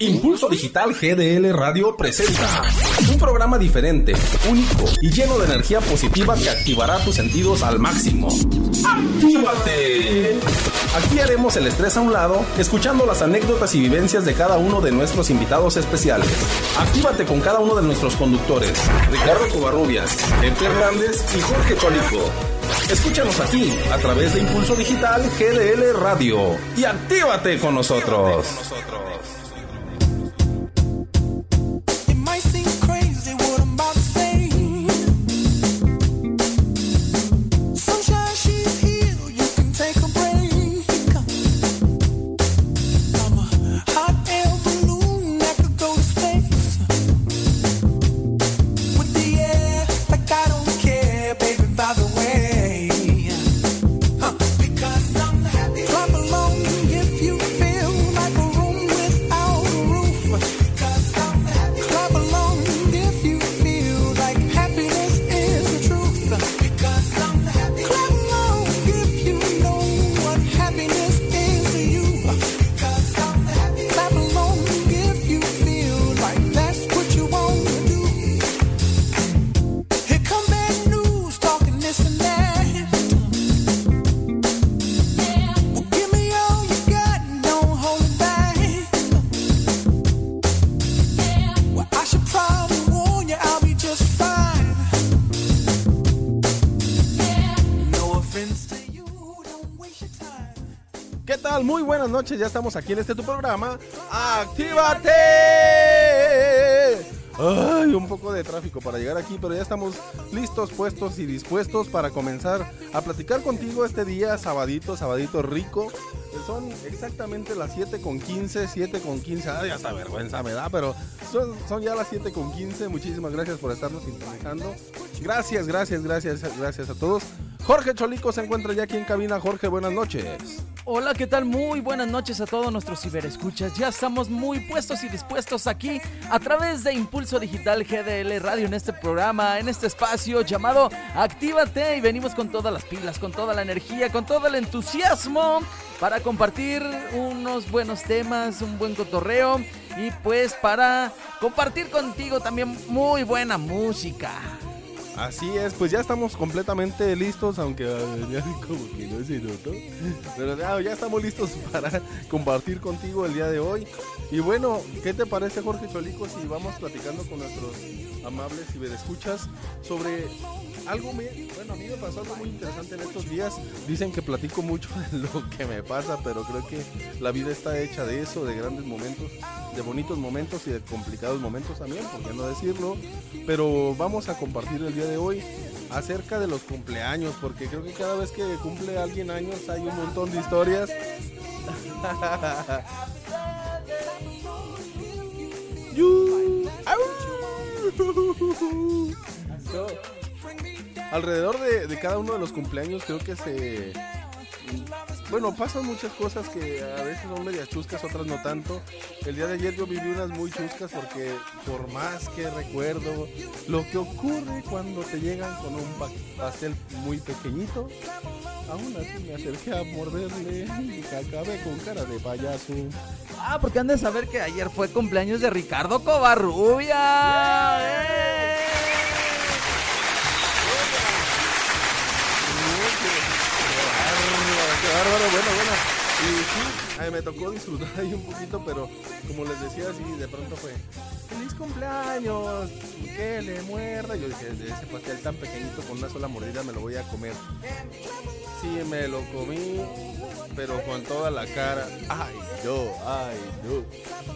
Impulso Digital GDL Radio presenta un programa diferente, único y lleno de energía positiva que activará tus sentidos al máximo. ¡Actívate! Aquí haremos el estrés a un lado, escuchando las anécdotas y vivencias de cada uno de nuestros invitados especiales. Actívate con cada uno de nuestros conductores, Ricardo Covarrubias, Pepe Hernández y Jorge Cholico. Escúchanos aquí a través de Impulso Digital GDL Radio y actívate con nosotros. Noches, ya estamos aquí en este tu programa. ¡Actívate! Ay, un poco de tráfico para llegar aquí, pero ya estamos listos, puestos y dispuestos para comenzar a platicar contigo este día, sabadito, sabadito rico. Son exactamente las 7 con 15, 7 con 15. Ay, hasta vergüenza me da, pero son, son ya las 7 con 15. Muchísimas gracias por estarnos sintonizando. Gracias, gracias, gracias, gracias a todos. Jorge Cholico se encuentra ya aquí en cabina. Jorge, buenas noches. Hola, ¿qué tal? Muy buenas noches a todos nuestros ciberescuchas. Ya estamos muy puestos y dispuestos aquí a través de Impulso Digital GDL Radio en este programa, en este espacio llamado Actívate y venimos con todas las pilas, con toda la energía, con todo el entusiasmo para compartir unos buenos temas, un buen cotorreo y pues para compartir contigo también muy buena música. Así es, pues ya estamos completamente listos, aunque ya como que no se notó. Pero ya, estamos listos para compartir contigo el día de hoy. Y bueno, ¿qué te parece Jorge Cholico si vamos platicando con nuestros amables y escuchas sobre algo me, bueno, a mí me pasó algo muy interesante en estos días. Dicen que platico mucho de lo que me pasa, pero creo que la vida está hecha de eso, de grandes momentos, de bonitos momentos y de complicados momentos también, por qué no decirlo. Pero vamos a compartir el día de hoy acerca de los cumpleaños, porque creo que cada vez que cumple alguien años hay un montón de historias. alrededor de, cada uno de los cumpleaños creo que se... Bueno, pasan muchas cosas que a veces son medias chuscas, otras no tanto. El día de ayer yo viví unas muy chuscas porque por más que recuerdo lo que ocurre cuando te llegan con un pastel muy pequeñito, aún así me acerqué a morderle y acabé con cara de payaso. Ah, porque han de saber que ayer fue cumpleaños de Ricardo Covarrubia. ¡Eh! Bárbaro, bueno, bueno. Y sí, me tocó disfrutar ahí un poquito, pero como les decía, así de pronto fue, feliz cumpleaños, que le muerda. Yo dije, de ese pastel tan pequeñito con una sola mordida me lo voy a comer. Sí, me lo comí, pero con toda la cara. Ay, yo, ay, yo.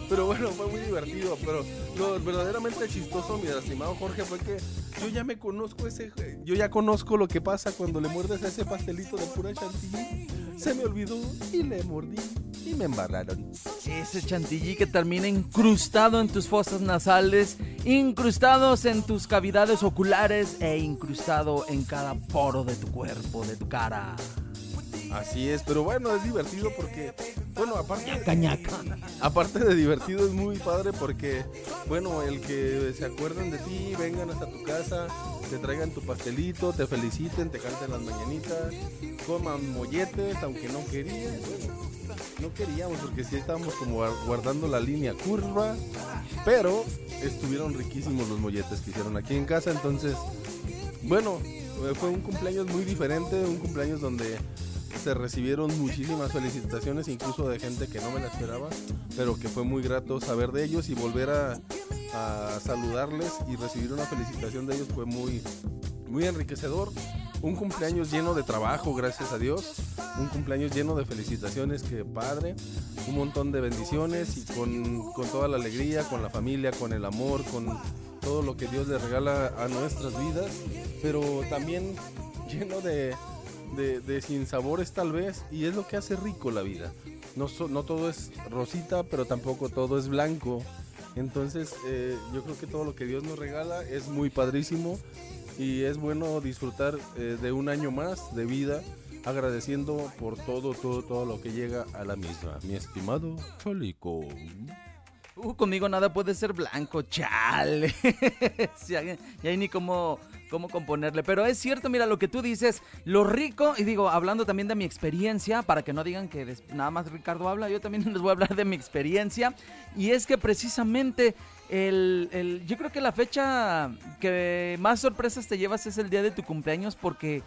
Pero bueno, fue muy divertido. Pero lo verdaderamente chistoso, mi estimado Jorge, fue que yo ya me conozco ese. Yo ya conozco lo que pasa cuando le muerdes a ese pastelito de pura chantilly se me olvidó y le mordí y me embarraron. Ese chantilly que termina incrustado en tus fosas nasales, incrustados en tus cavidades oculares e incrustado en cada poro de tu cuerpo, de tu cara. Así es, pero bueno, es divertido porque, bueno, aparte, aparte de divertido es muy padre porque, bueno, el que se acuerden de ti, vengan hasta tu casa, te traigan tu pastelito, te feliciten, te canten las mañanitas, coman molletes, aunque no querían, bueno, no queríamos porque sí estábamos como guar- guardando la línea curva, pero estuvieron riquísimos los molletes que hicieron aquí en casa, entonces, bueno, eh, fue un cumpleaños muy diferente, un cumpleaños donde se recibieron muchísimas felicitaciones, incluso de gente que no me la esperaba, pero que fue muy grato saber de ellos y volver a, saludarles y recibir una felicitación de ellos fue muy, muy enriquecedor. Un cumpleaños lleno de trabajo, gracias a Dios. Un cumpleaños lleno de felicitaciones, que padre. Un montón de bendiciones y con, con toda la alegría, con la familia, con el amor, con todo lo que Dios le regala a nuestras vidas. Pero también lleno de, de, de sinsabores tal vez. Y es lo que hace rico la vida. No, no todo es rosita, pero tampoco todo es blanco. Entonces eh, yo creo que todo lo que Dios nos regala es muy padrísimo y es bueno disfrutar eh, de un año más de vida agradeciendo por todo, todo, todo lo que llega a la misma. Mi estimado Cholico. Uh, conmigo nada puede ser blanco, chale. Ya hay ni cómo, cómo componerle. Pero es cierto, mira, lo que tú dices, lo rico, y digo, hablando también de mi experiencia, para que no digan que nada más Ricardo habla, yo también les voy a hablar de mi experiencia. Y es que precisamente el, el- yo creo que la fecha que más sorpresas te llevas es el día de tu cumpleaños porque...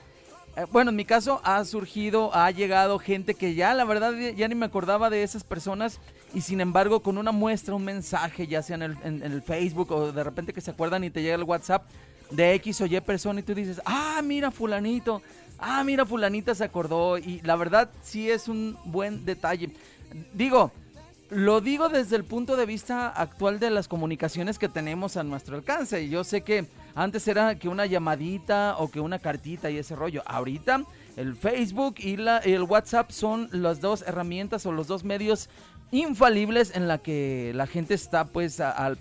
eh, Bueno, en mi caso ha surgido, ha llegado gente que ya la verdad ya ni me acordaba de esas personas y sin embargo con una muestra, un mensaje, ya sea en el, en el Facebook o de repente que se acuerdan y te llega el WhatsApp de X o Y persona y tú dices, ah, mira fulanito, ah, mira fulanita se acordó y la verdad sí es un buen detalle. Digo, lo digo desde el punto de vista actual de las comunicaciones que tenemos a nuestro alcance. Y Yo sé que antes era que una llamadita o que una cartita y ese rollo. Ahorita el Facebook y la, el WhatsApp son las dos herramientas o los dos medios infalibles en la que la gente está pues a-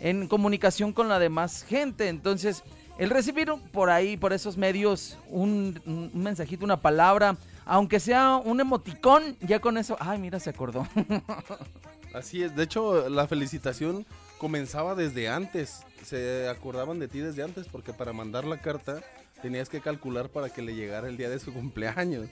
en comunicación con la demás gente. Entonces, el recibir por ahí, por esos medios, un, mensajito, una palabra, aunque sea un emoticón, ya con eso, ay, mira, se acordó. Así es, de hecho la felicitación comenzaba desde antes, se acordaban de ti desde antes porque para mandar la carta tenías que calcular para que le llegara el día de su cumpleaños.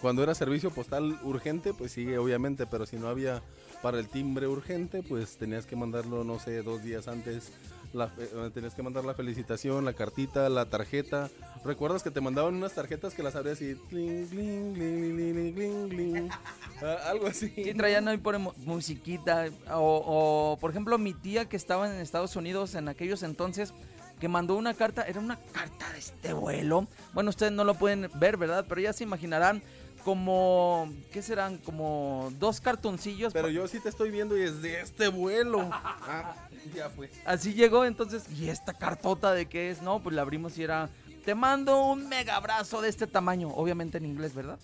Cuando era servicio postal urgente, pues sí, obviamente, pero si no había para el timbre urgente, pues tenías que mandarlo, no sé, dos días antes. La, eh, tenías que mandar la felicitación, la cartita, la tarjeta. ¿Recuerdas que te mandaban unas tarjetas que las abrías y... Ah, algo así. Sí, traían ahí por musiquita. O, o, por ejemplo, mi tía que estaba en Estados Unidos en aquellos entonces, que mandó una carta, era una carta de este vuelo. Bueno, ustedes no lo pueden ver, ¿verdad? Pero ya se imaginarán como, ¿qué serán? Como dos cartoncillos. Pero yo sí te estoy viendo y es de este vuelo. Ah, ya pues. Así llegó entonces, ¿y esta cartota de qué es? No, pues la abrimos y era, te mando un mega abrazo de este tamaño. Obviamente en inglés, ¿verdad?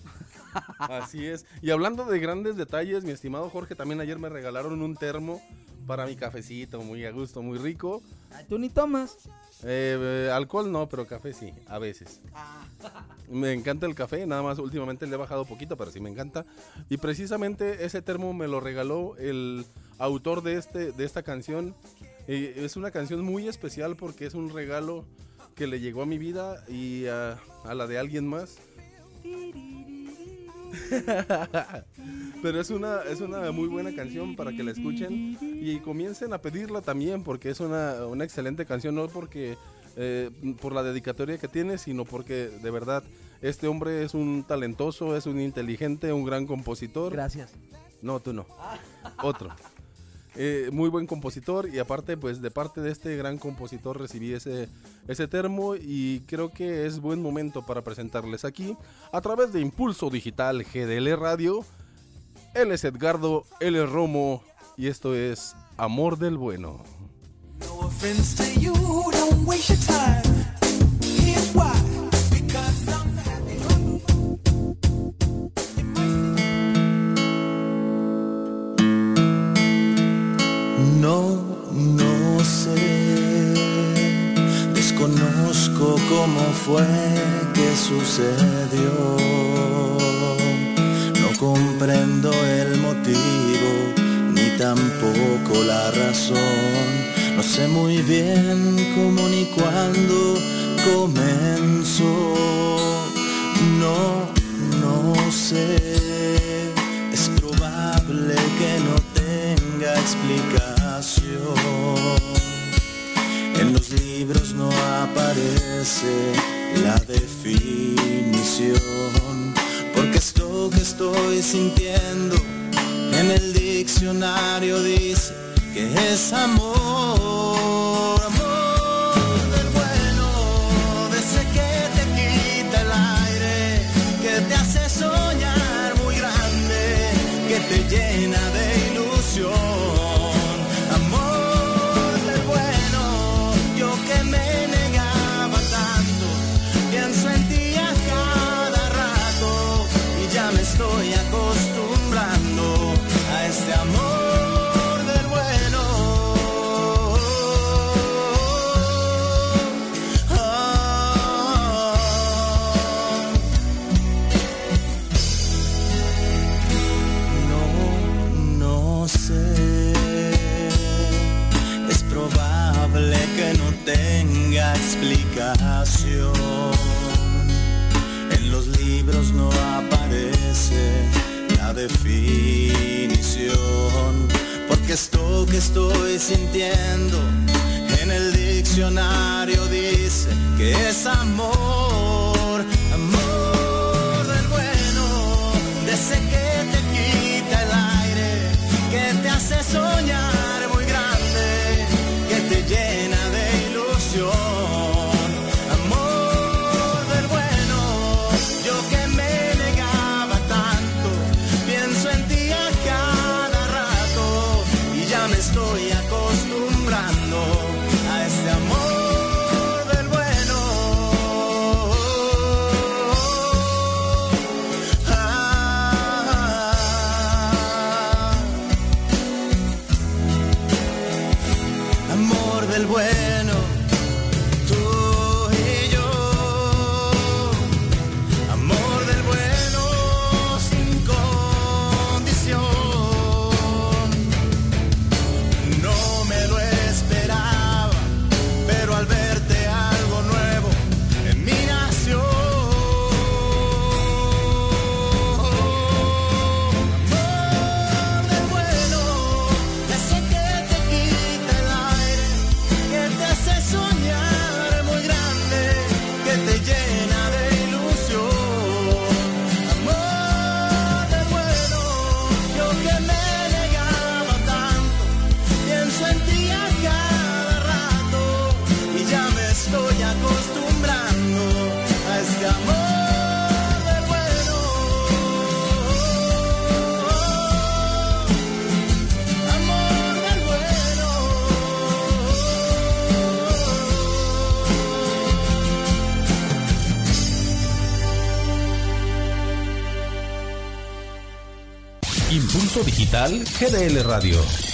Así es. Y hablando de grandes detalles, mi estimado Jorge, también ayer me regalaron un termo para mi cafecito, muy a gusto, muy rico. Ay, Tú ni tomas. Eh, eh, alcohol no, pero café sí, a veces. Me encanta el café, nada más últimamente le he bajado poquito, pero sí me encanta. Y precisamente ese termo me lo regaló el autor de, este, de esta canción. Eh, es una canción muy especial porque es un regalo que le llegó a mi vida y a, a la de alguien más. Pero es una, es una muy buena canción para que la escuchen y comiencen a pedirla también porque es una, una excelente canción, no porque eh, por la dedicatoria que tiene, sino porque de verdad este hombre es un talentoso, es un inteligente, un gran compositor. Gracias. No, tú no. Otro. Eh, muy buen compositor y aparte pues de parte de este gran compositor recibí ese, ese termo y creo que es buen momento para presentarles aquí a través de Impulso Digital GDL Radio. Él es Edgardo, él es Romo y esto es Amor del Bueno. No No, no sé, desconozco cómo fue que sucedió. No comprendo el motivo, ni tampoco la razón. No sé muy bien cómo ni cuándo comenzó. No, no sé, es probable que no tenga explicación en los libros no aparece la definición, porque esto que estoy sintiendo en el diccionario dice que es amor, amor del bueno, de ese que te quita el aire, que te hace soñar muy grande, que te llena de ilusión. Esto que estoy sintiendo. En el diccionario dice que es amor, amor del bueno, de ese que te quita el aire, que te hace soñar Impulso Digital GDL Radio.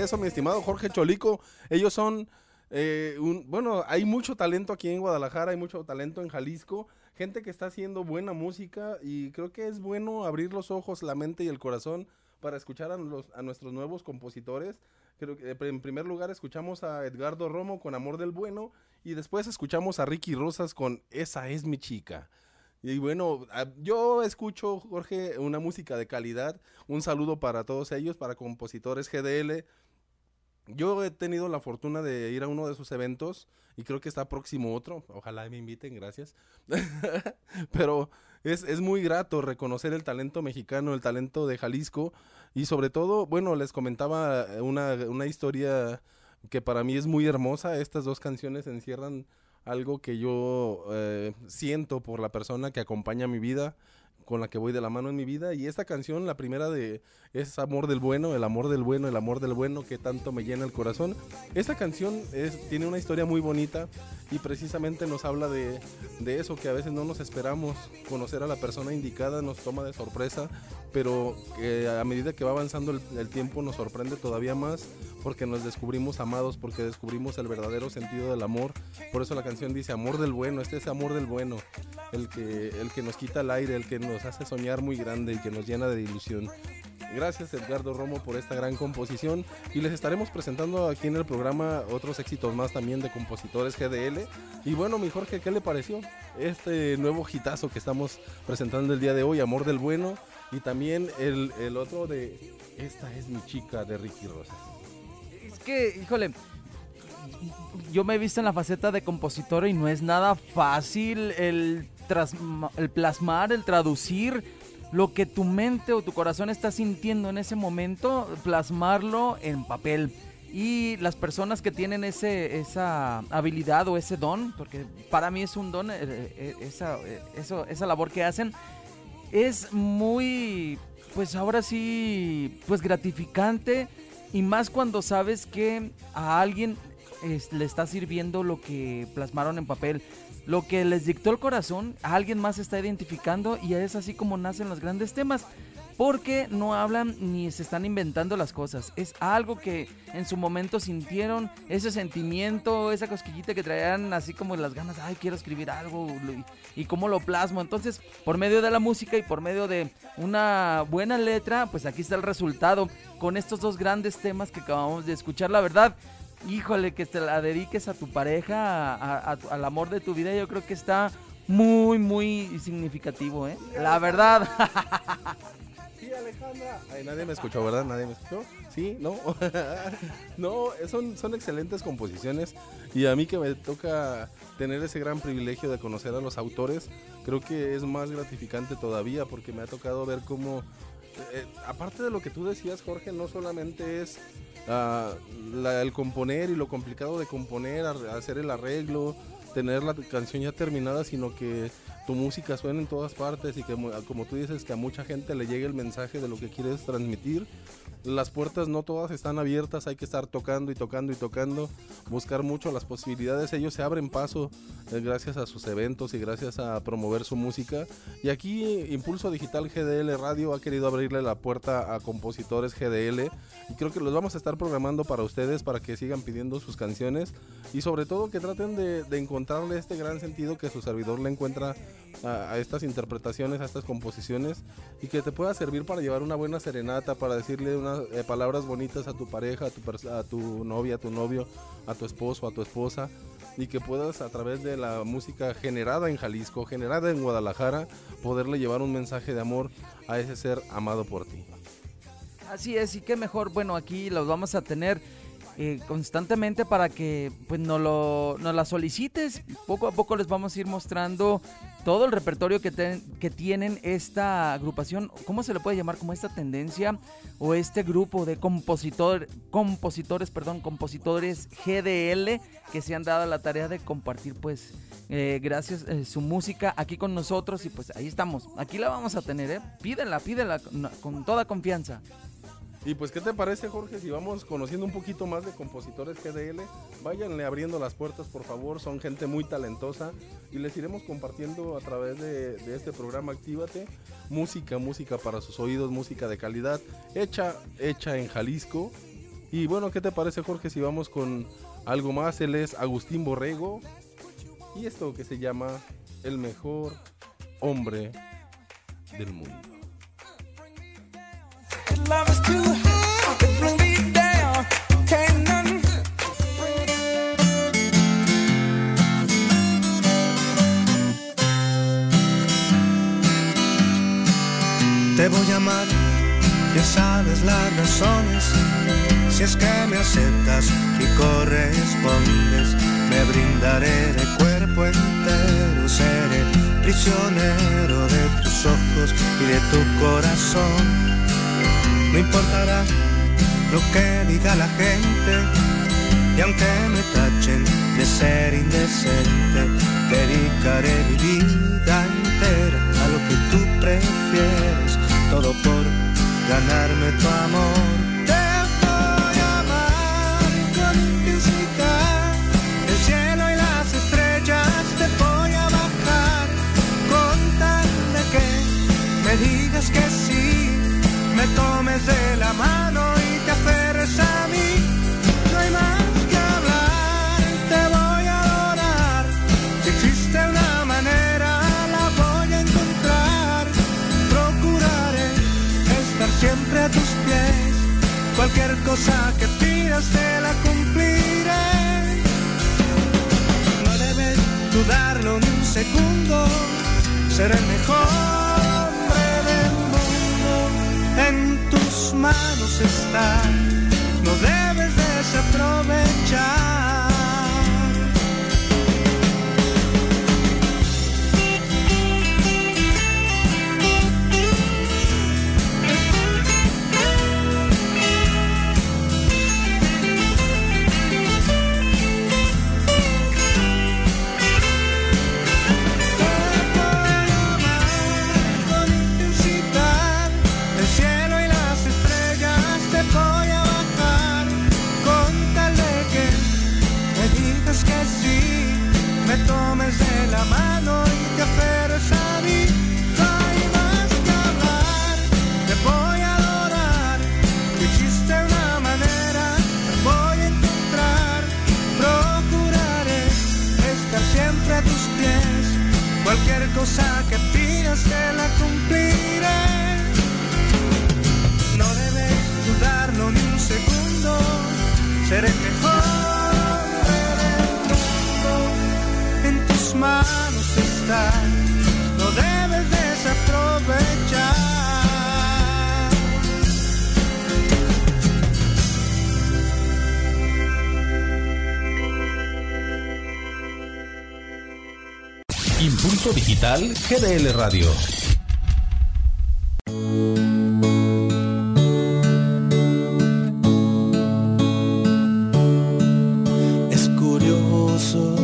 Regreso, mi estimado Jorge Cholico. Ellos son, eh, un, bueno, hay mucho talento aquí en Guadalajara, hay mucho talento en Jalisco, gente que está haciendo buena música y creo que es bueno abrir los ojos, la mente y el corazón para escuchar a, nuestros nuevos compositores. Creo que en primer lugar escuchamos a Edgardo Romo con Amor del Bueno y después escuchamos a Ricky Rosas con Esa es mi chica. Y bueno, a- yo escucho, Jorge, una música de calidad. Un saludo para todos ellos, para compositores GDL. Yo he tenido la fortuna de ir a uno de sus eventos y creo que está próximo otro. Ojalá me inviten, gracias. Pero es, es muy grato reconocer el talento mexicano, el talento de Jalisco y sobre todo, bueno, les comentaba una, una historia que para mí es muy hermosa. Estas dos canciones encierran algo que yo eh, siento por la persona que acompaña mi vida, con la que voy de la mano en mi vida. Y esta canción, la primera de es Amor del Bueno, el amor del bueno, el amor del bueno que tanto me llena el corazón. Esta canción es, tiene una historia muy bonita y precisamente nos habla de, de eso que a veces no nos esperamos. Conocer a la persona indicada nos toma de sorpresa, pero que a medida que va avanzando el, el tiempo nos sorprende todavía más porque nos descubrimos amados, porque descubrimos el verdadero sentido del amor. Por eso la canción dice amor del bueno, este es amor del bueno, el que, el que nos quita el aire, el que nos hace soñar muy grande y que nos llena de ilusión. Gracias Edgardo Romo por esta gran composición y les estaremos presentando aquí en el programa otros éxitos más también de compositores GDL. Y bueno, mi Jorge, ¿qué le pareció este nuevo hitazo que estamos presentando el día de hoy, Amor del Bueno? Y también el, el otro de Esta es mi chica de Ricky Rosas. Es que, híjole, yo me he visto en la faceta de compositor y no es nada fácil el, el plasmar, el traducir lo que tu mente o tu corazón está sintiendo en ese momento, plasmarlo en papel. Y las personas que tienen ese, esa habilidad o ese don, porque para mí es un don, eh, eh, esa, eh, eso, esa labor que hacen, es muy, pues ahora sí, pues gratificante y más cuando sabes que a alguien le está sirviendo lo que plasmaron en papel. Lo que les dictó el corazón, a alguien más está identificando y es así como nacen los grandes temas. Porque no hablan ni se están inventando las cosas. Es algo que en su momento sintieron, ese sentimiento, esa cosquillita que traían así como las ganas, ay, quiero escribir algo y, cómo lo plasmo. Entonces, por medio de la música y por medio de una buena letra, pues aquí está el resultado con estos dos grandes temas que acabamos de escuchar. La verdad, híjole, que te la dediques a tu pareja, al amor de tu vida, yo creo que está muy, muy significativo, ¿eh? La verdad. Alejandra. Ay, nadie me escuchó, ¿verdad? Nadie me escuchó. Sí, no. no, son, son excelentes composiciones. Y a mí que me toca tener ese gran privilegio de conocer a los autores, creo que es más gratificante todavía porque me ha tocado ver cómo. eh, aparte de lo que tú decías, Jorge, no solamente es ah, la- el componer y lo complicado de componer, hacer el arreglo, tener la canción ya terminada, sino que tu música suena en todas partes y que como tú dices que a mucha gente le llegue el mensaje de lo que quieres transmitir. Las puertas no todas están abiertas, hay que estar tocando y tocando y tocando, buscar mucho las posibilidades. Ellos se abren paso eh, gracias a sus eventos y gracias a promover su música. Y aquí Impulso Digital GDL Radio ha querido abrirle la puerta a compositores GDL y creo que los vamos a estar programando para ustedes para que sigan pidiendo sus canciones y sobre todo que traten de encontrarle este gran sentido que su servidor le encuentra a, estas interpretaciones, a estas composiciones y que te pueda servir para llevar una buena serenata, para decirle unas eh, palabras bonitas a tu pareja, a tu, a tu novia, a tu novio, a tu esposo, a tu esposa y que puedas a través de la música generada en Jalisco, generada en Guadalajara, poderle llevar un mensaje de amor a ese ser amado por ti. Así es, y qué mejor, bueno, aquí los vamos a tener eh, constantemente para que pues nos, lo, nos la solicites. Poco a poco les vamos a ir mostrando todo el repertorio que, ten- que tienen esta agrupación, ¿cómo se le puede llamar? Como esta tendencia o este grupo de compositor, compositores, perdón, compositores GDL que se han dado la tarea de compartir pues eh, gracias eh, su música aquí con nosotros y pues ahí estamos, aquí la vamos a tener, ¿eh? Pídela, pídela con, con toda confianza. Y pues, ¿qué te parece, Jorge? Si vamos conociendo un poquito más de compositores GDL, váyanle abriendo las puertas, por favor. Son gente muy talentosa y les iremos compartiendo a través de, de este programa Actívate música, música para sus oídos, música de calidad, hecha, hecha en Jalisco. Y bueno, ¿qué te parece, Jorge? Si vamos con algo más, él es Agustín Borrego y esto que se llama El mejor hombre del mundo. Te voy a amar, ya sabes las razones. Si es que me aceptas y correspondes, me brindaré de cuerpo entero, seré prisionero de tus ojos y de tu corazón. No importará lo que diga la gente, y aunque me tachen de ser indecente, dedicaré mi vida entera a lo que tú prefieres, todo por ganarme tu amor. Cosa que pidas te la cumpliré. No debes dudarlo ni un segundo. Seré el mejor hombre del mundo. En tus manos está. No debes desaprovechar. Tomes Digital GDL Radio. Es curioso,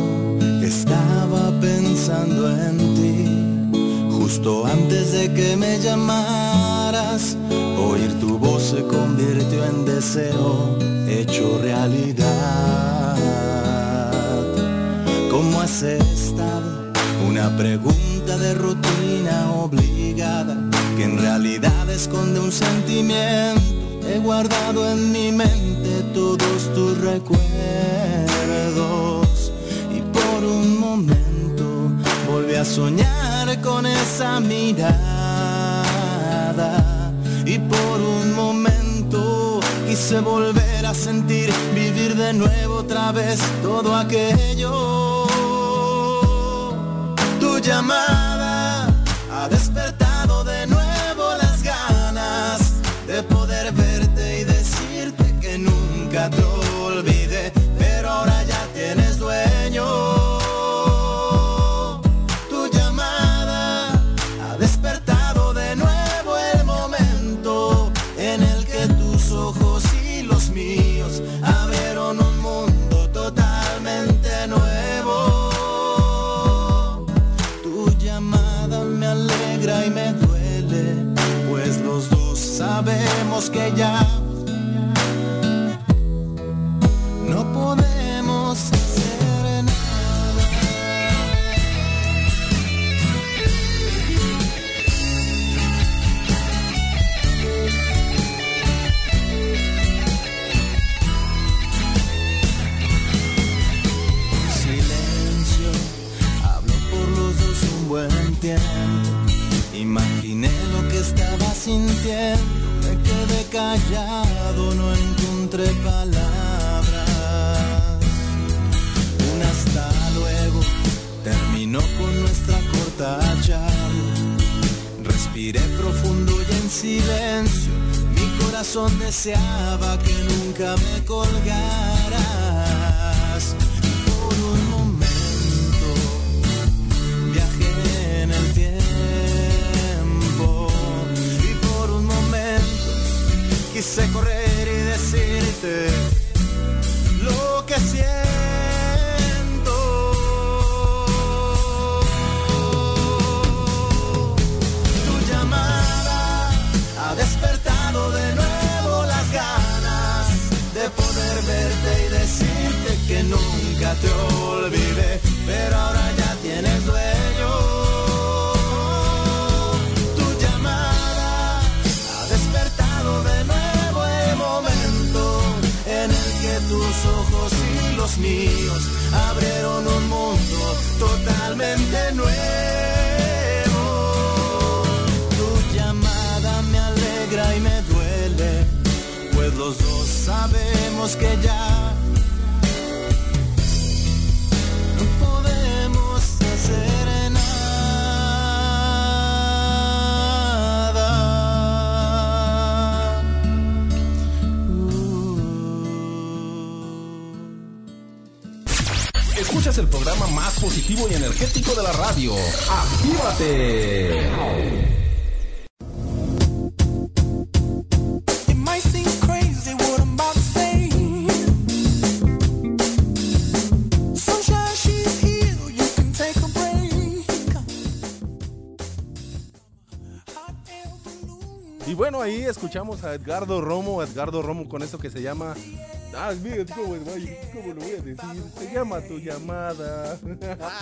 estaba pensando en ti, justo antes de que me llamaras, oír tu voz se convirtió en deseo hecho realidad. Pregunta de rutina obligada que en realidad esconde un sentimiento. He guardado en mi mente todos tus recuerdos y por un momento volví a soñar con esa mirada y por un momento quise volver a sentir, vivir de nuevo otra vez todo aquello. Tu no encontré palabras. Un hasta luego terminó con nuestra corta charla. Respiré profundo y en silencio, mi corazón deseaba que nunca me colgaras. Quise correr y decirte lo que siento. Tu llamada ha despertado de nuevo las ganas de poder verte y decirte que nunca te totalmente nuevo. Tu llamada me alegra y me duele, pues los dos sabemos que ya Escuchas el programa más positivo y energético de la radio. ¡Actívate! Bueno, ahí escuchamos a Edgardo Romo, Edgardo Romo con eso que se llama... Ah, mira, ¿cómo, cómo lo voy a decir? Se llama Tu Llamada.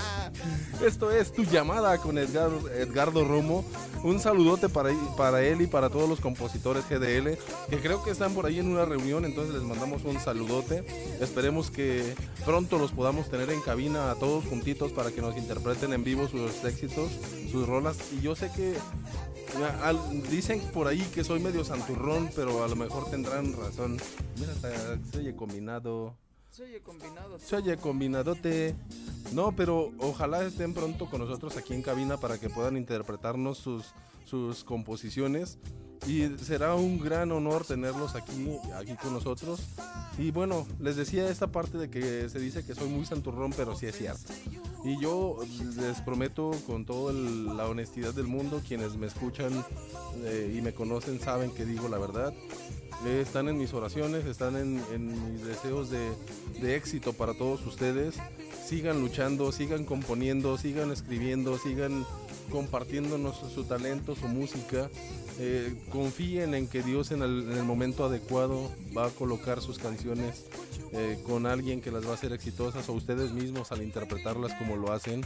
Esto es Tu Llamada con Edgardo, Romo. Un saludote para, para él y para todos los compositores GDL, que creo que están por ahí en una reunión, entonces les mandamos un saludote. Esperemos que pronto los podamos tener en cabina a todos juntitos para que nos interpreten en vivo sus éxitos, sus rolas. Y yo sé que al- dicen por ahí que soy medio santurrón, pero a lo mejor tendrán razón. Mira, oye combinado. Se oye combinado. Se oye combinadote. No, pero ojalá estén pronto con nosotros aquí en cabina para que puedan interpretarnos sus, sus composiciones. Y será un gran honor tenerlos aquí, aquí con nosotros. Y bueno, les decía esta parte de que se dice que soy muy santurrón, pero sí es cierto. Y yo les prometo con toda la honestidad del mundo, quienes me escuchan eh, y me conocen saben que digo la verdad. Eh, están en mis oraciones, están en, en mis deseos de, de éxito para todos ustedes. Sigan luchando, sigan componiendo, sigan escribiendo, sigan compartiéndonos su talento, su música. Eh, confíen en que Dios en el, en el momento adecuado va a colocar sus canciones eh, con alguien que las va a hacer exitosas o ustedes mismos al interpretarlas como lo hacen.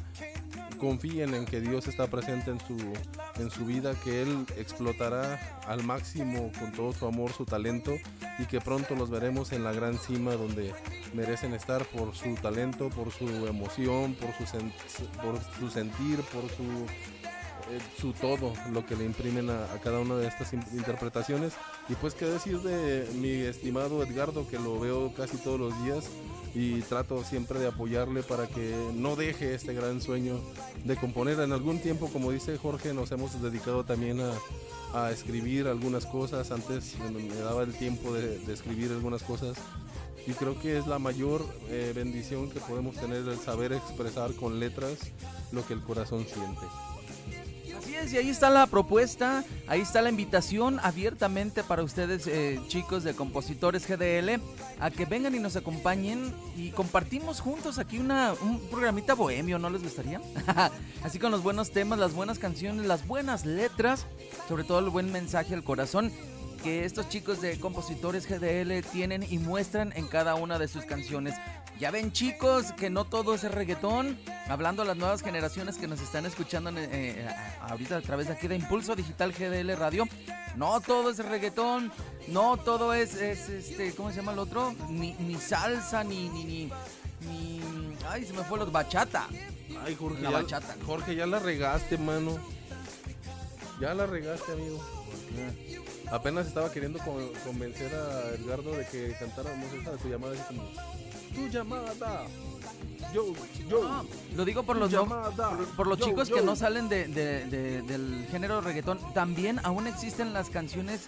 Confíen en que Dios está presente en su, en su vida, que Él explotará al máximo con todo su amor, su talento y que pronto los veremos en la gran cima donde merecen estar por su talento, por su emoción, por su, por su sentir, por su eh, su todo, lo que le imprimen a, cada una de estas in- interpretaciones. Y pues qué decir de mi estimado Edgardo, que lo veo casi todos los días y trato siempre de apoyarle para que no deje este gran sueño de componer. En algún tiempo, como dice Jorge, nos hemos dedicado también a, escribir algunas cosas. Antes me, daba el tiempo de, de escribir algunas cosas. Y creo que es la mayor eh, bendición que podemos tener el saber expresar con letras lo que el corazón siente. Y ahí está la propuesta, ahí está la invitación abiertamente para ustedes, eh, chicos de compositores GDL, a que vengan y nos acompañen y compartimos juntos aquí una, un programita bohemio, ¿no les gustaría? Así con los buenos temas, las buenas canciones, las buenas letras, sobre todo el buen mensaje al corazón. que estos chicos de compositores GDL tienen y muestran en cada una de sus canciones. Ya ven chicos que no todo es reggaetón, hablando a las nuevas generaciones que nos están escuchando eh, eh, ahorita a través de aquí de Impulso Digital GDL Radio, no todo es reggaetón, no todo es, es, este, ¿cómo se llama el otro? Ni, ni salsa, ni, ni, ni, ni- ay, se me fue los bachata. Ay, Jorge, La ya, bachata. Jorge, ya la regaste, mano. Ya la regaste, amigo. Apenas estaba queriendo con- convencer a Edgardo de que cantáramos esa de tu llamada. Así como, tu llamada. Yo, yo. Lo digo por los no- por, por los Yo, chicos yo. que no salen de, de- de- del género reggaetón. También aún existen las canciones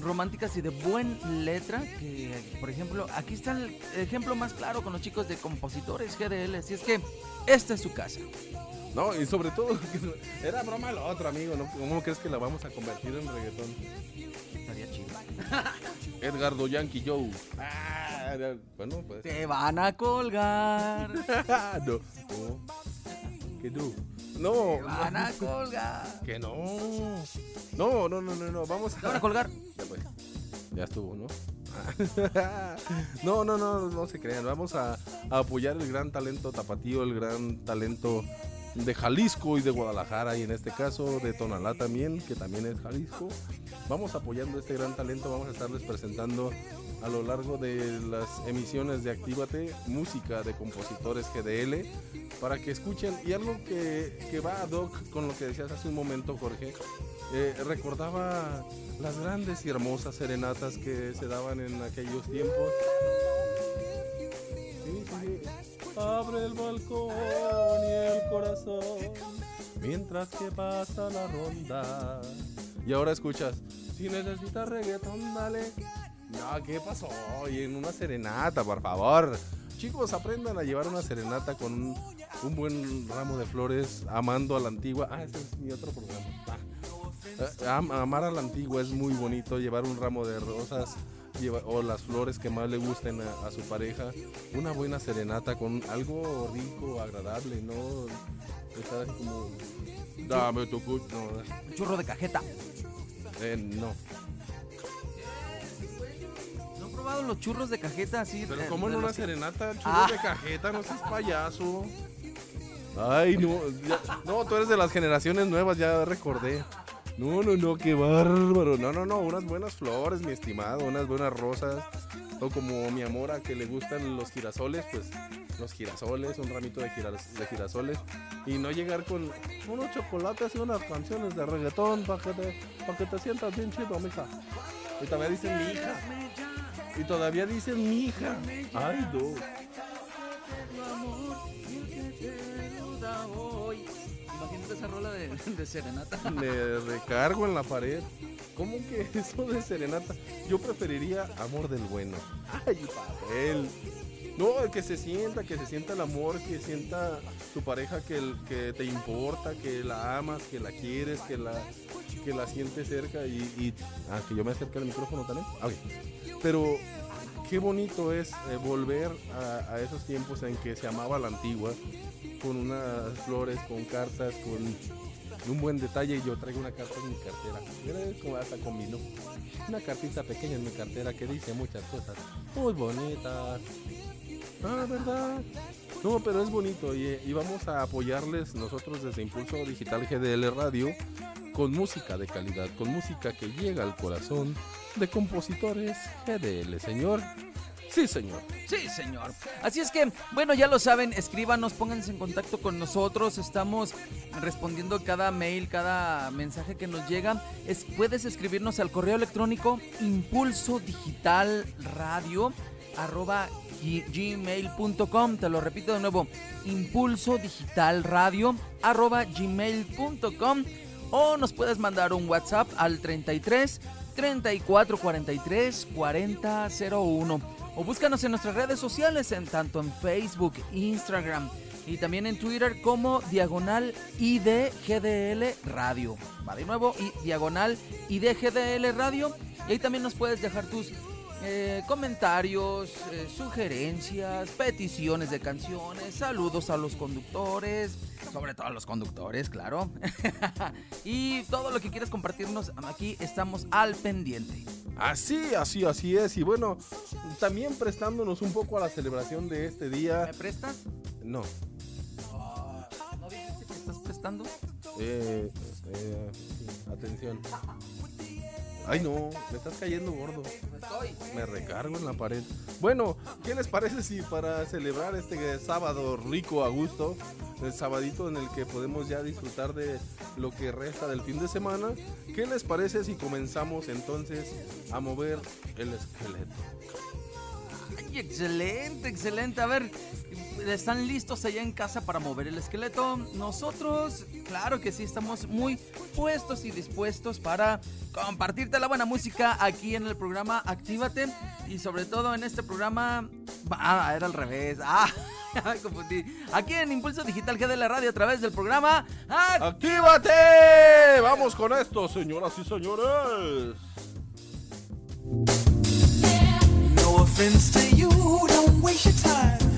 románticas y de buen letra. Que, por ejemplo, aquí está el ejemplo más claro con los chicos de compositores GDL. Así es que esta es su casa. No, y sobre todo, era broma lo otro, amigo. ¿no? ¿Cómo crees que la vamos a convertir en reggaetón? Estaría chido. Edgardo Yankee Joe. Ah, bueno, pues. Te van a colgar. no, no. Que no. No, Te van a colgar. que no. No, no, no, no, no. Vamos Te van a a. colgar. Ya, pues. Ya estuvo, ¿no? no, no, no, no se crean. Vamos a, a apoyar el gran talento tapatío, el gran talento de Jalisco y de Guadalajara y en este caso de Tonalá también, que también es Jalisco. Vamos apoyando este gran talento, vamos a estarles presentando a lo largo de las emisiones de Actívate música de compositores GDL para que escuchen y algo que, que va ad hoc con lo que decías hace un momento Jorge, eh, recordaba las grandes y hermosas serenatas que se daban en aquellos tiempos. Abre el balcón y el corazón mientras que pasa la ronda. Y ahora escuchas, si necesitas reggaetón, dale. No, ¿qué pasó? Y en una serenata, por favor. Chicos, aprendan a llevar una serenata con un, buen ramo de flores, amando a la antigua. Ah, ese es mi otro programa. Ah. Eh, am- amar a la antigua es muy bonito, llevar un ramo de rosas lleva- o las flores que más le gusten a, a su pareja, una buena serenata con algo rico, agradable, no estar así como dame tu cu-". no, churro de cajeta. eh, no. ¿No han probado los churros de cajeta así? Pero eh, como en una que- serenata, churro Ah. de cajeta, no seas payaso. Ay, no, ya- no, tú eres de las generaciones nuevas, ya recordé. No, no, no, qué bárbaro. No, no, no, unas buenas flores, mi estimado, unas buenas rosas. O como mi amor a que le gustan los girasoles, pues los girasoles, un ramito de, giras- de girasoles. Y no llegar con unos chocolates y unas canciones de reggaetón para que, te, que te sientas bien chido, mija. Y todavía dicen mi hija. Y todavía dicen mi hija. Ay, no. Esa rola de, de serenata. Me recargo en la pared. ¿Cómo que eso de serenata? Yo preferiría amor del bueno. Ay, papel. No, que se sienta, que se sienta el amor, que sienta tu pareja que, el- que te importa, que la amas, que la quieres, que la, que la sientes cerca y, Ah, que yo me acerque al micrófono también. Ah, ok. Pero qué bonito es eh, volver a, esos tiempos en que se amaba la antigua, con unas flores, con cartas, con un buen detalle. Yo traigo una carta en mi cartera. Mira cómo hasta combinó. Una cartita pequeña en mi cartera que dice muchas cosas muy bonitas. Ah, ¿verdad? No, pero es bonito y, vamos a apoyarles nosotros desde Impulso Digital GDL Radio con música de calidad, con música que llega al corazón de compositores GDL, señor. Sí, señor. Sí, señor. Así es que, bueno, ya lo saben, escríbanos, pónganse en contacto con nosotros. Estamos respondiendo cada mail, cada mensaje que nos llega. Es, puedes escribirnos al correo electrónico impulso digital radio arroba gmail.com. Te lo repito de nuevo, impulso digital radio arroba gmail.com. O nos puedes mandar un WhatsApp al 33 34 43 40 01 o búscanos en nuestras redes sociales en tanto en Facebook, Instagram y también en Twitter como diagonal IDGDL Radio. Va de nuevo y diagonal IDGDL Radio y ahí también nos puedes dejar tus eh, comentarios, eh, sugerencias, peticiones de canciones, saludos a los conductores, sobre todo a los conductores, claro. y todo lo que quieras compartirnos, aquí estamos al pendiente. Así, así, así es. Y bueno, también prestándonos un poco a la celebración de este día. ¿Me prestas? No. ¿No dijiste que estás prestando? Eh, eh, atención. Ay no, me estás cayendo gordo. Me recargo en la pared. Bueno, ¿qué les parece si para celebrar este sábado rico a gusto, el sabadito en el que podemos ya disfrutar de lo que resta del fin de semana, ¿qué les parece si comenzamos entonces a mover el esqueleto? Ay, excelente, excelente. A ver, ¿están listos allá en casa para mover el esqueleto? Nosotros, claro que sí, estamos muy puestos y dispuestos para compartirte la buena música aquí en el programa Actívate. Y sobre todo en este programa... Ah, era al revés. Ah. Aquí en Impulso Digital G la radio a través del programa Actívate. ¡Actívate! Vamos con esto, señoras y señores. No offense to you, don't waste your time.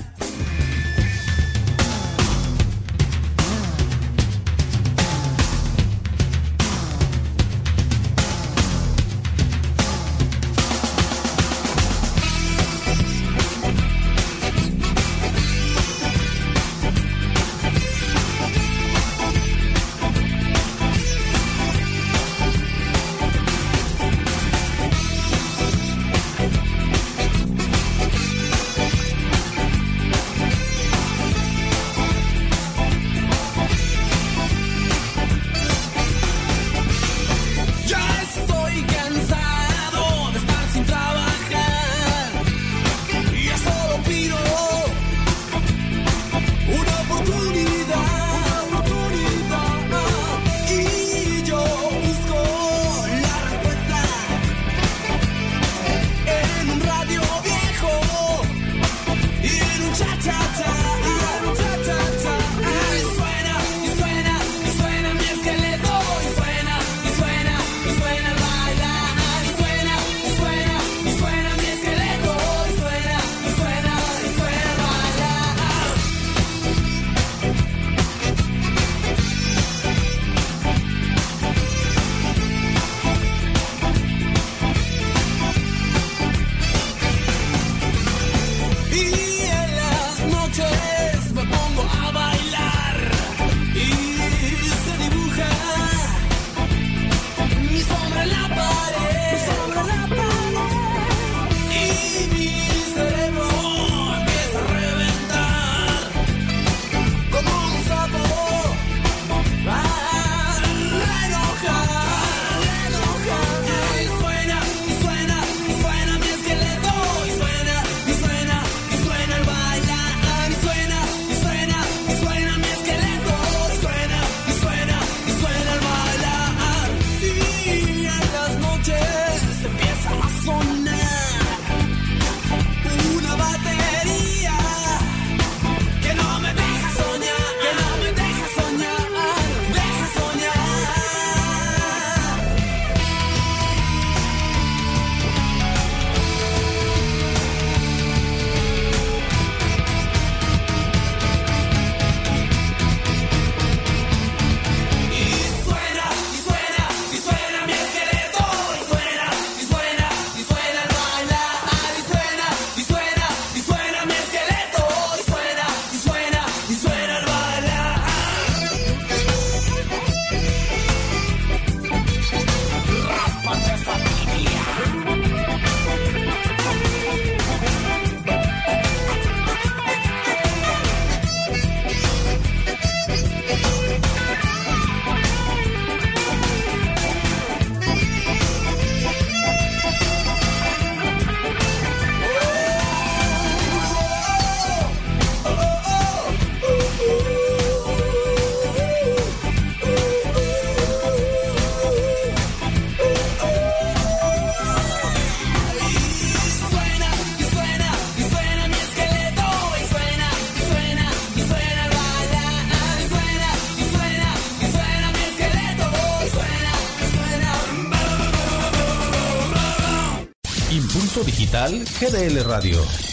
GDL Radio.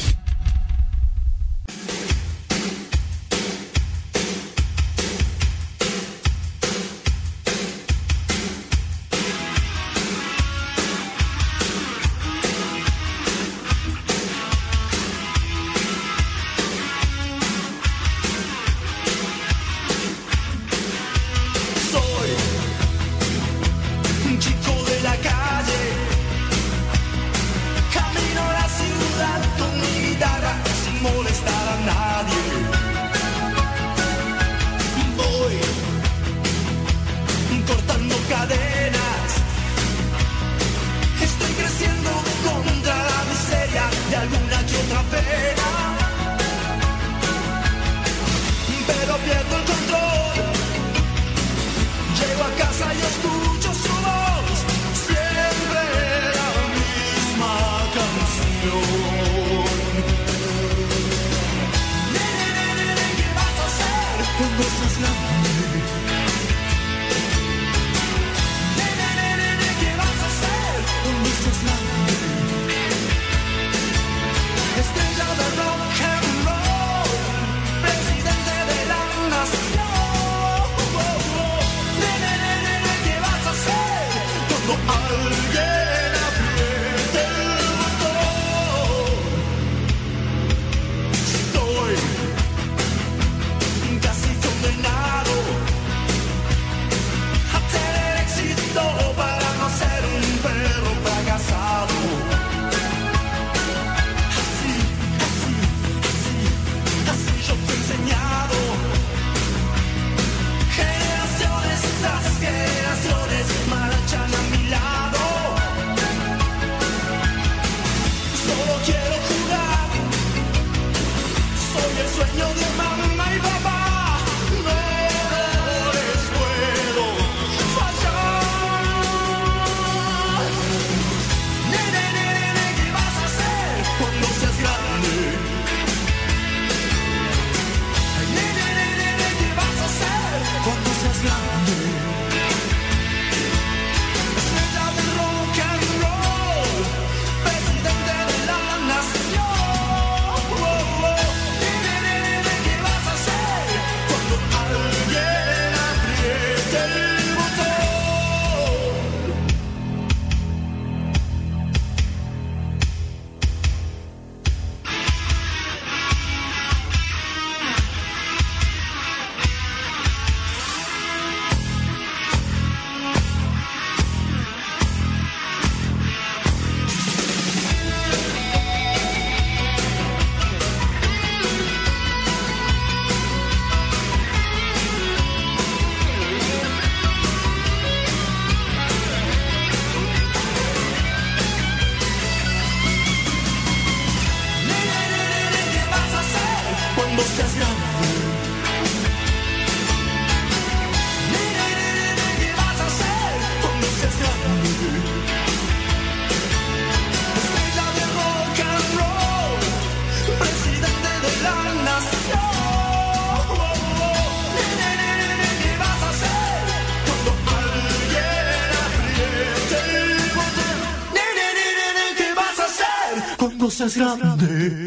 cosas.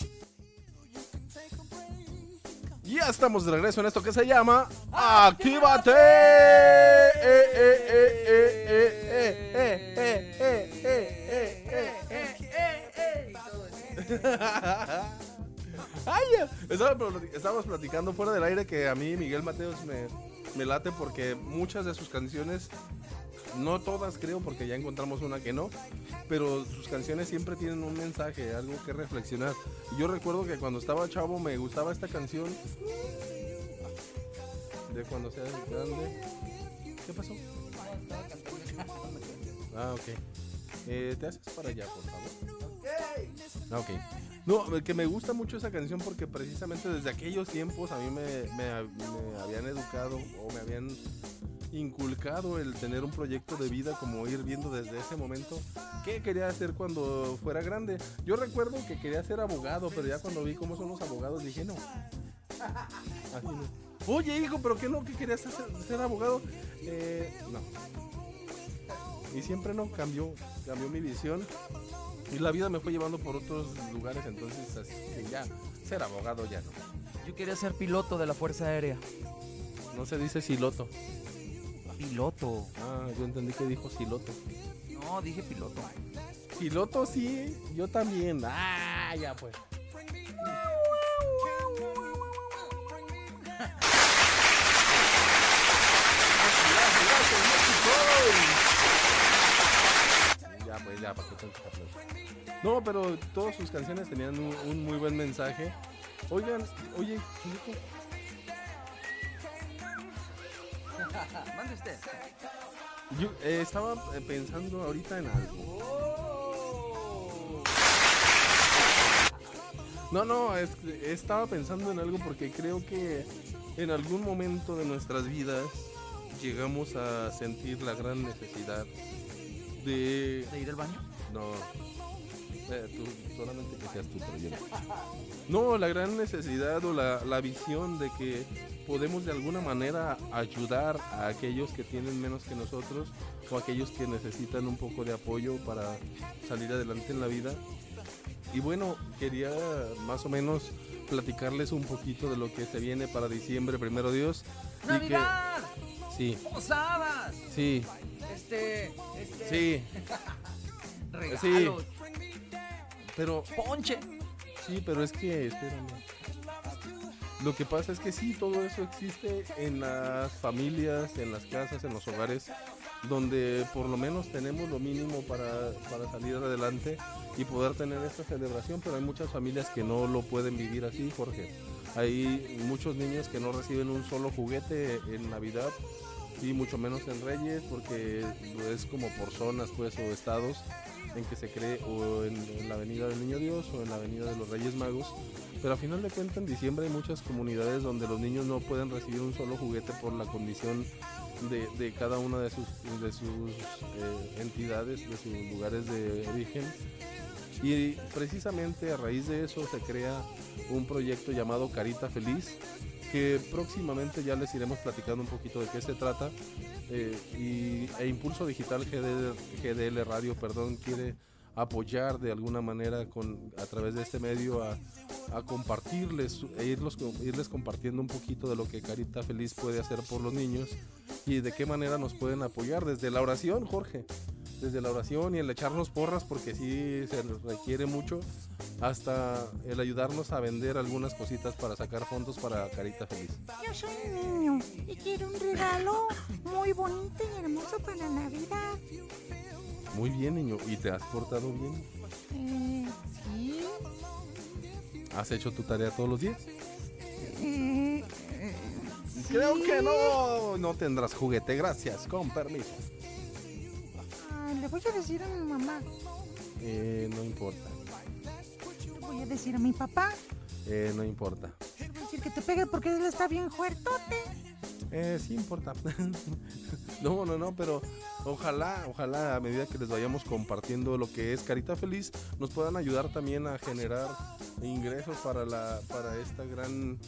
You can take a break. Ya estamos de regreso en esto que se llama Actívate. Eh, eh, plati- Estábamos platicando fuera del aire que a mí Miguel Mateos me, me late porque muchas de sus canciones, no todas creo porque ya encontramos una que no, pero sus canciones siempre tienen un mensaje, algo que reflexionar. Yo recuerdo que cuando estaba chavo me gustaba esta canción de cuando seas grande. ¿Qué pasó? Ah, ok. Eh, ¿Te haces para allá, por favor? Ah, ok. No, que me gusta mucho esa canción porque precisamente desde aquellos tiempos a mí me, me- habían educado o me habían inculcado el tener un proyecto de vida como ir viendo desde ese momento qué quería hacer cuando fuera grande. Yo recuerdo que quería ser abogado, pero ya cuando vi cómo son los abogados dije no. Oye, hijo, ¿pero qué no? ¿Qué querías hacer, ser abogado? Eh, no. Y siempre no, cambió, cambió mi visión. Y la vida me fue llevando por otros lugares, entonces así que ya, ser abogado ya no. Yo quería ser piloto de la Fuerza Aérea. No se dice siloto. Piloto. Ah, yo entendí que dijo siloto. No, dije piloto. Piloto sí, yo también. Ah, ya pues. Ya pues, ya, para que tanto aplauso. No, pero todas sus canciones tenían un, un muy buen mensaje. Oigan, oye, Chilico, Mande usted. yo eh, estaba eh, pensando ahorita en algo. No, no, es estaba pensando en algo porque creo que en algún momento de nuestras vidas llegamos a sentir la gran necesidad de... ¿De ir al baño? No, eh, tú, solamente que seas tú, pero yo no. No, la gran necesidad o la, la visión de que podemos de alguna manera ayudar a aquellos que tienen menos que nosotros o aquellos que necesitan un poco de apoyo para salir adelante en la vida. Y bueno, quería más o menos platicarles un poquito de lo que se viene para diciembre, primero Dios. y que- ¡Navidad! Sí, ¡Posadas! sí, Este. Este. sí, Regalos. pero Ponche. Sí, pero es que, espérame. Lo que pasa es que sí, todo eso existe en las familias, en las casas, en los hogares, donde por lo menos tenemos lo mínimo para, para salir adelante y poder tener esta celebración, pero hay muchas familias que no lo pueden vivir así, Jorge. Hay muchos niños que no reciben un solo juguete en Navidad y mucho menos en Reyes, porque es como por zonas, pues, o estados en que se cree o en, la Avenida del Niño Dios o en la Avenida de los Reyes Magos. Pero a final de cuentas en diciembre hay muchas comunidades donde los niños no pueden recibir un solo juguete por la condición de, cada una de sus, de sus eh, entidades, de sus lugares de origen. Y precisamente a raíz de eso se crea un proyecto llamado Carita Feliz, que próximamente ya les iremos platicando un poquito de qué se trata. eh, y, e Impulso Digital GDL, GDL Radio, perdón, quiere apoyar de alguna manera con, a través de este medio a, compartirles e irlos, irles compartiendo un poquito de lo que Carita Feliz puede hacer por los niños y de qué manera nos pueden apoyar desde la oración, Jorge desde la oración y el echarnos porras porque sí se requiere mucho hasta el ayudarnos a vender algunas cositas para sacar fondos para Carita Feliz. Yo soy un niño y quiero un regalo muy bonito y hermoso para Navidad. Muy bien, niño, y te has portado bien. Eh, sí. ¿Has hecho tu tarea todos los días? Eh, Creo que no, no tendrás juguete, gracias, con permiso. ah, le voy a decir a mi mamá. Eh, no importa, Le voy a decir a mi papá. eh, no importa. Le voy a decir que te pegue porque él está bien fuertote. Eh, sí importa. no, no, no, pero ojalá, ojalá a medida que les vayamos compartiendo lo que es Carita Feliz, nos puedan ayudar también a generar ingresos para la, para esta gran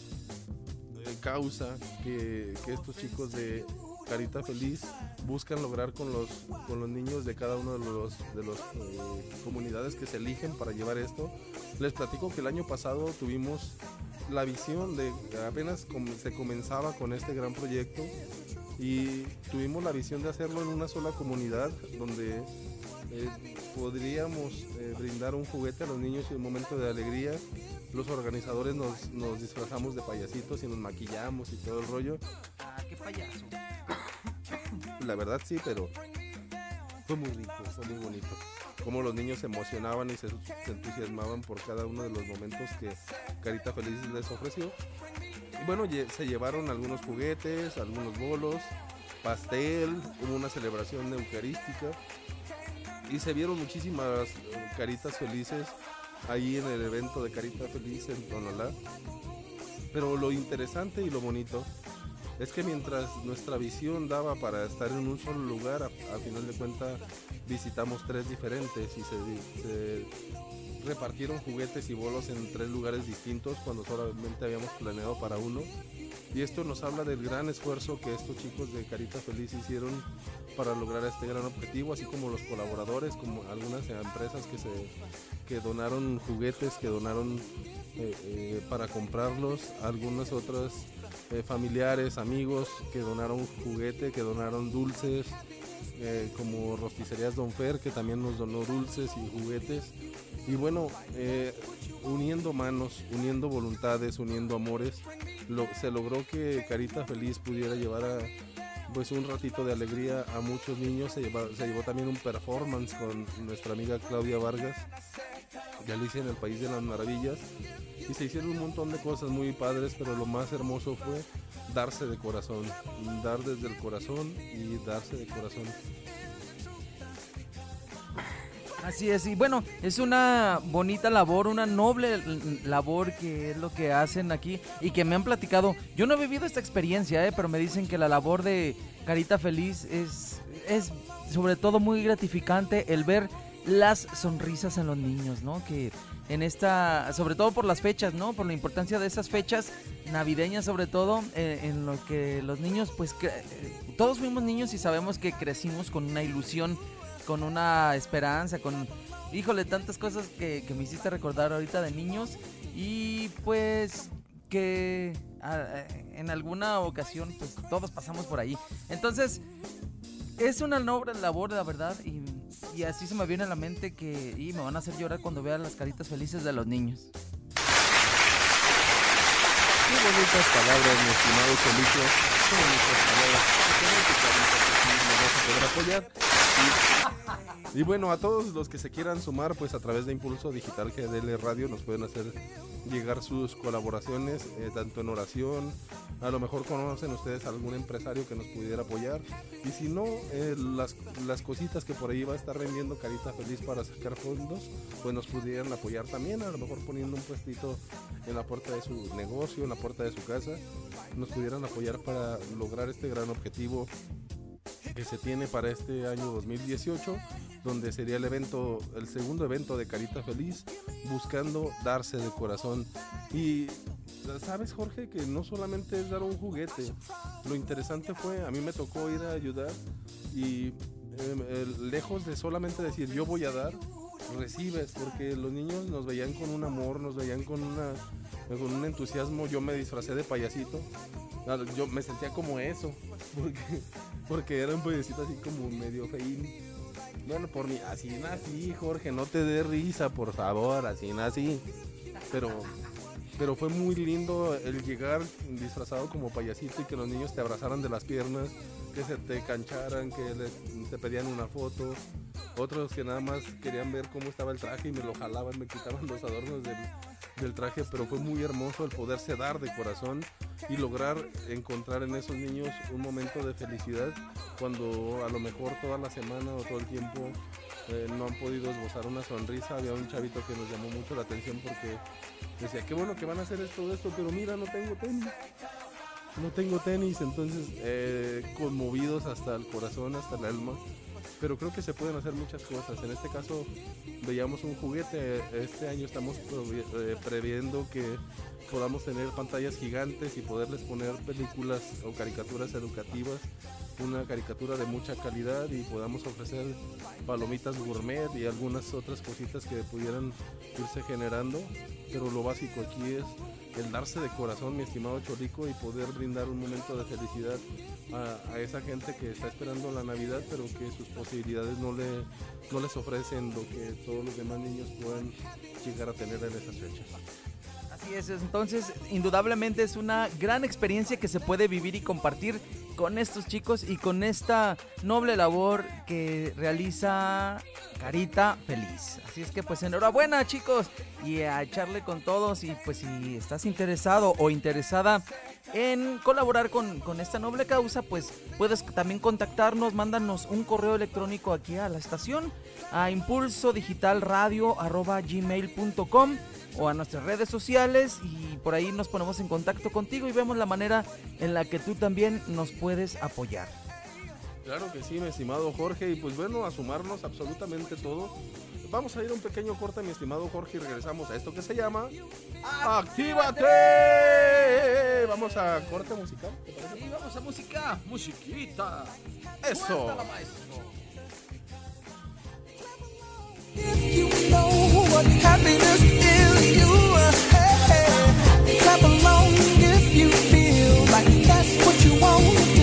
eh, causa que, que estos chicos de Carita Feliz buscan lograr con los, con los niños de cada uno de los de las comunidades que se eligen para llevar esto. Les platico que el año pasado tuvimos la visión de apenas se comenzaba con este gran proyecto y tuvimos la visión de hacerlo en una sola comunidad donde eh, podríamos eh, brindar un juguete a los niños y un momento de alegría. Los organizadores nos, nos disfrazamos de payasitos y nos maquillamos y todo el rollo. Ah, qué payaso. La verdad sí, pero fue muy rico, fue muy bonito. Cómo los niños se emocionaban y se, se entusiasmaban por cada uno de los momentos que Carita Feliz les ofreció. Y bueno, se llevaron algunos juguetes, algunos bolos, pastel, hubo una celebración eucarística y se vieron muchísimas eh, caritas felices ahí en el evento de Carita Feliz en Tonalá. Pero lo interesante y lo bonito es que mientras nuestra visión daba para estar en un solo lugar, a, final de cuentas visitamos tres diferentes y se repartieron juguetes y bolos en tres lugares distintos cuando solamente habíamos planeado para uno. Y esto nos habla del gran esfuerzo que estos chicos de Carita Feliz hicieron para lograr este gran objetivo, así como los colaboradores, como algunas empresas que se que donaron juguetes, que donaron eh, eh, para comprarlos, algunas otras eh, familiares, amigos que donaron juguete, que donaron dulces, eh, como Rosticerías Don Fer, que también nos donó dulces y juguetes. Y bueno, eh, uniendo manos, uniendo voluntades, uniendo amores, lo- se logró que Carita Feliz pudiera llevar a, pues un ratito de alegría a muchos niños. Se, lleva- se llevó también un performance con nuestra amiga Claudia Vargas de Alicia en el País de las Maravillas. Y se hicieron un montón de cosas muy padres, pero lo más hermoso fue darse de corazón. Dar desde el corazón y darse de corazón. Así es, y bueno, es una bonita labor, una noble labor que es lo que hacen aquí y que me han platicado. Yo no he vivido esta experiencia, eh, pero me dicen que la labor de Carita Feliz es, es sobre todo muy gratificante el ver las sonrisas en los niños, ¿no? Que en esta, sobre todo por las fechas, ¿no? Por la importancia de esas fechas navideñas sobre todo, eh, en lo que los niños, pues, cre- eh, todos fuimos niños y sabemos que crecimos con una ilusión con una esperanza, con, híjole, tantas cosas que, que me hiciste recordar ahorita de niños y pues que ah, eh, en alguna ocasión pues todos pasamos por ahí. Entonces, es una noble labor, la verdad, y, y así se me viene a la mente que y me van a hacer llorar cuando vean las caritas felices de los niños. Qué bonitas palabras, mi estimado Cholico. Qué bonitas palabras. Poder apoyar. Y, y bueno, a todos los que se quieran sumar, pues a través de Impulso Digital GDL Radio nos pueden hacer llegar sus colaboraciones, eh, tanto en oración, a lo mejor conocen ustedes algún empresario que nos pudiera apoyar. Y si no, eh, las, las cositas que por ahí va a estar vendiendo Carita Feliz para sacar fondos, pues nos pudieran apoyar también, a lo mejor poniendo un puestito en la puerta de su negocio, en la puerta de su casa, nos pudieran apoyar para lograr este gran objetivo que se tiene para este año 2018, donde sería el evento, el segundo evento de Carita Feliz, buscando darse de corazón. Y sabes, Jorge, que no solamente es dar un juguete, lo interesante fue, a mí me tocó ir a ayudar y em, lejos de solamente decir yo voy a dar, recibes, porque los niños nos veían con un amor, nos veían con una con un entusiasmo, yo me disfracé de payasito. Yo me sentía como eso, porque era un payasito así como medio feín. Bueno, por mí, así nací, Jorge, no te dé risa, por favor, así nací. Pero, pero fue muy lindo el llegar disfrazado como payasito y que los niños te abrazaran de las piernas, que se te cancharan, que le- te pedían una foto. Otros que nada más querían ver cómo estaba el traje y me lo jalaban, me quitaban los adornos del, del traje, pero fue muy hermoso el poderse dar de corazón y lograr encontrar en esos niños un momento de felicidad cuando a lo mejor toda la semana o todo el tiempo eh, no han podido esbozar una sonrisa. Había un chavito que nos llamó mucho la atención porque decía, qué bueno que van a hacer esto, esto, pero mira, no tengo tenis. No tengo tenis, entonces eh, conmovidos hasta el corazón, hasta el alma. Pero creo que se pueden hacer muchas cosas. En este caso veíamos un juguete. Este año estamos eh, previendo que podamos tener pantallas gigantes y poderles poner películas o caricaturas educativas. Una caricatura de mucha calidad y podamos ofrecer palomitas gourmet y algunas otras cositas que pudieran irse generando. Pero lo básico aquí es el darse de corazón, mi estimado Cholico, y poder brindar un momento de felicidad a, esa gente que está esperando la Navidad, pero que sus posibilidades no, le, no les ofrecen lo que todos los demás niños puedan llegar a tener en esas fechas. Así es, entonces indudablemente es una gran experiencia que se puede vivir y compartir con estos chicos y con esta noble labor que realiza Carita Feliz. Así es que pues enhorabuena chicos y a echarle con todos y pues si estás interesado o interesada en colaborar con, con esta noble causa, pues puedes también contactarnos, mándanos un correo electrónico aquí a la estación a impulsodigitalradio.gmail.com o a nuestras redes sociales y por ahí nos ponemos en contacto contigo y vemos la manera en la que tú también nos puedes apoyar. Claro que sí, mi estimado Jorge, y pues bueno, a sumarnos absolutamente todo. Vamos a ir a un pequeño corte, mi estimado Jorge, y regresamos a esto que se llama ¡Actívate! Vamos a corte musical, ¿te parece? Y vamos a música, musiquita. Eso. Clap along if you feel like that's what you want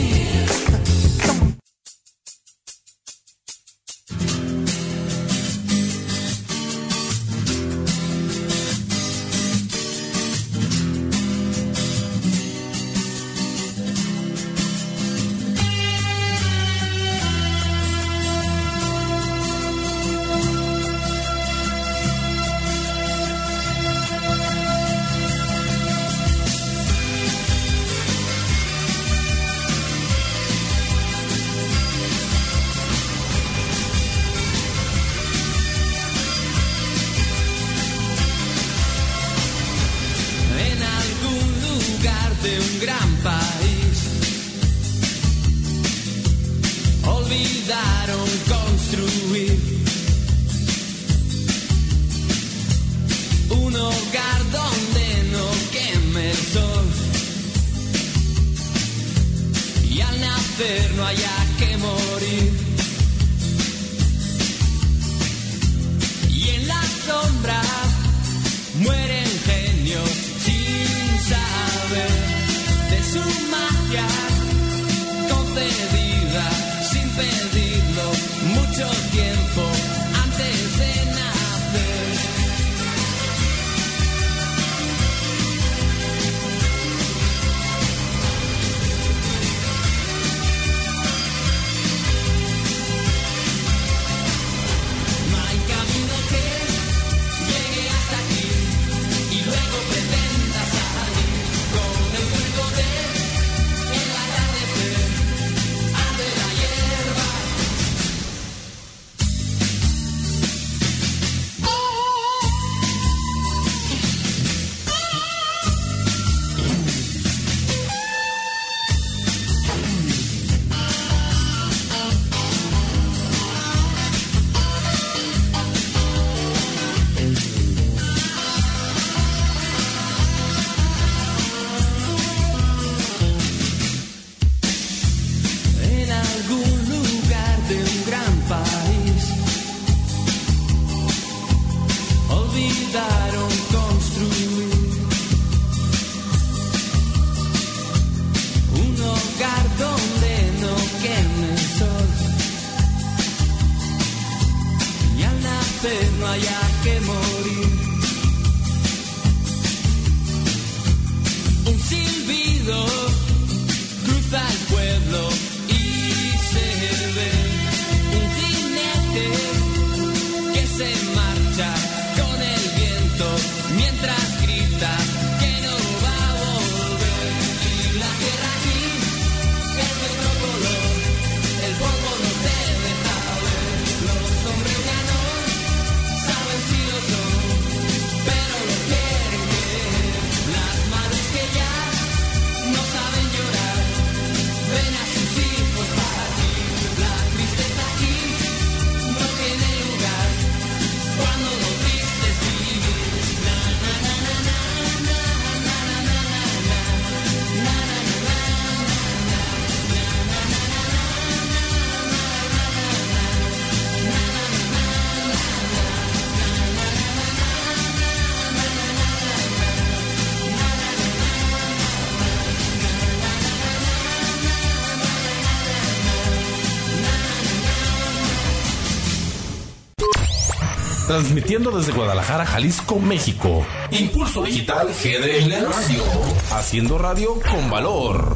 transmitiendo desde Guadalajara, Jalisco, México. Impulso Digital GDL Radio. Haciendo radio con valor.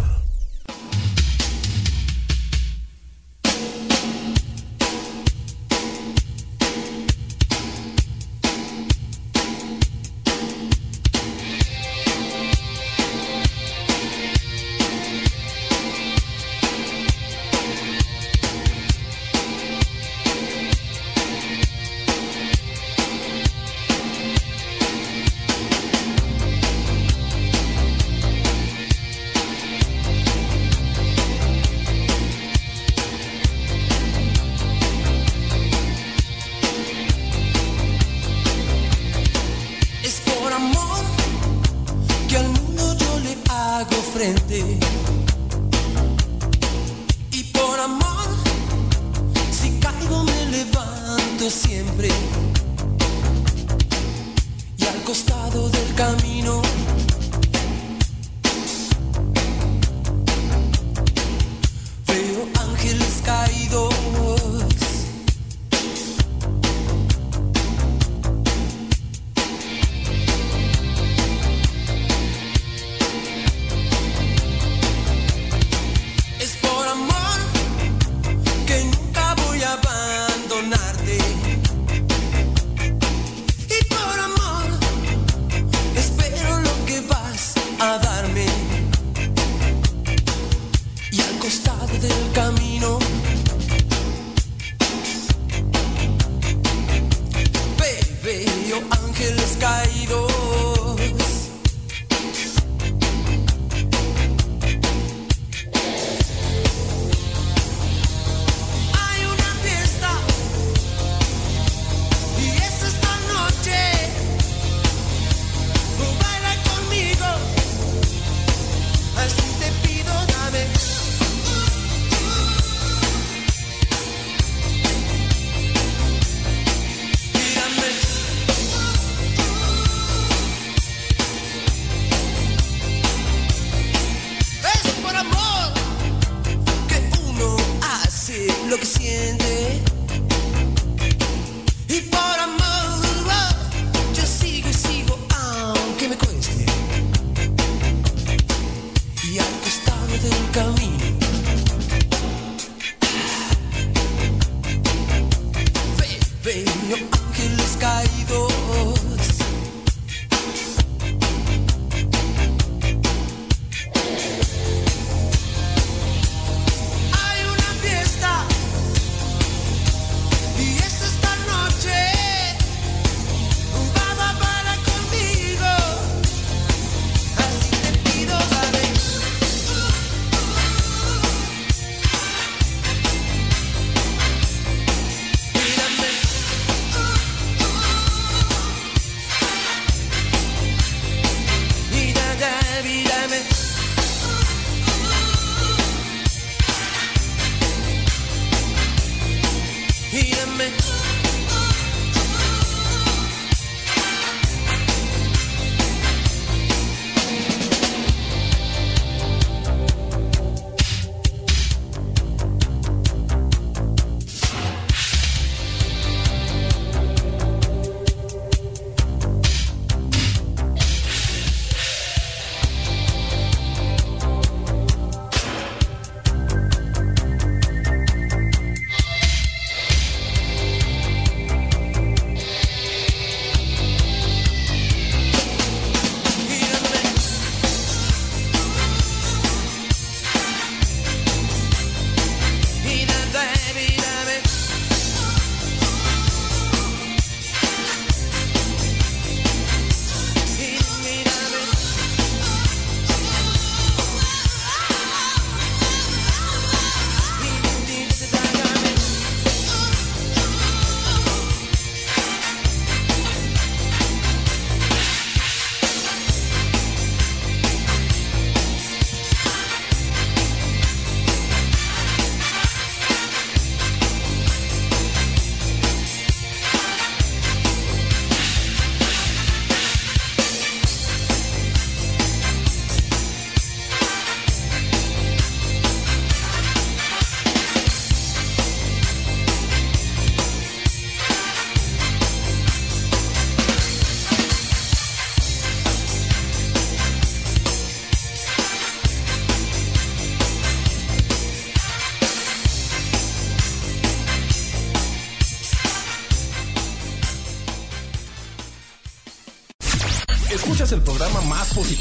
siempre. Y al costado del camino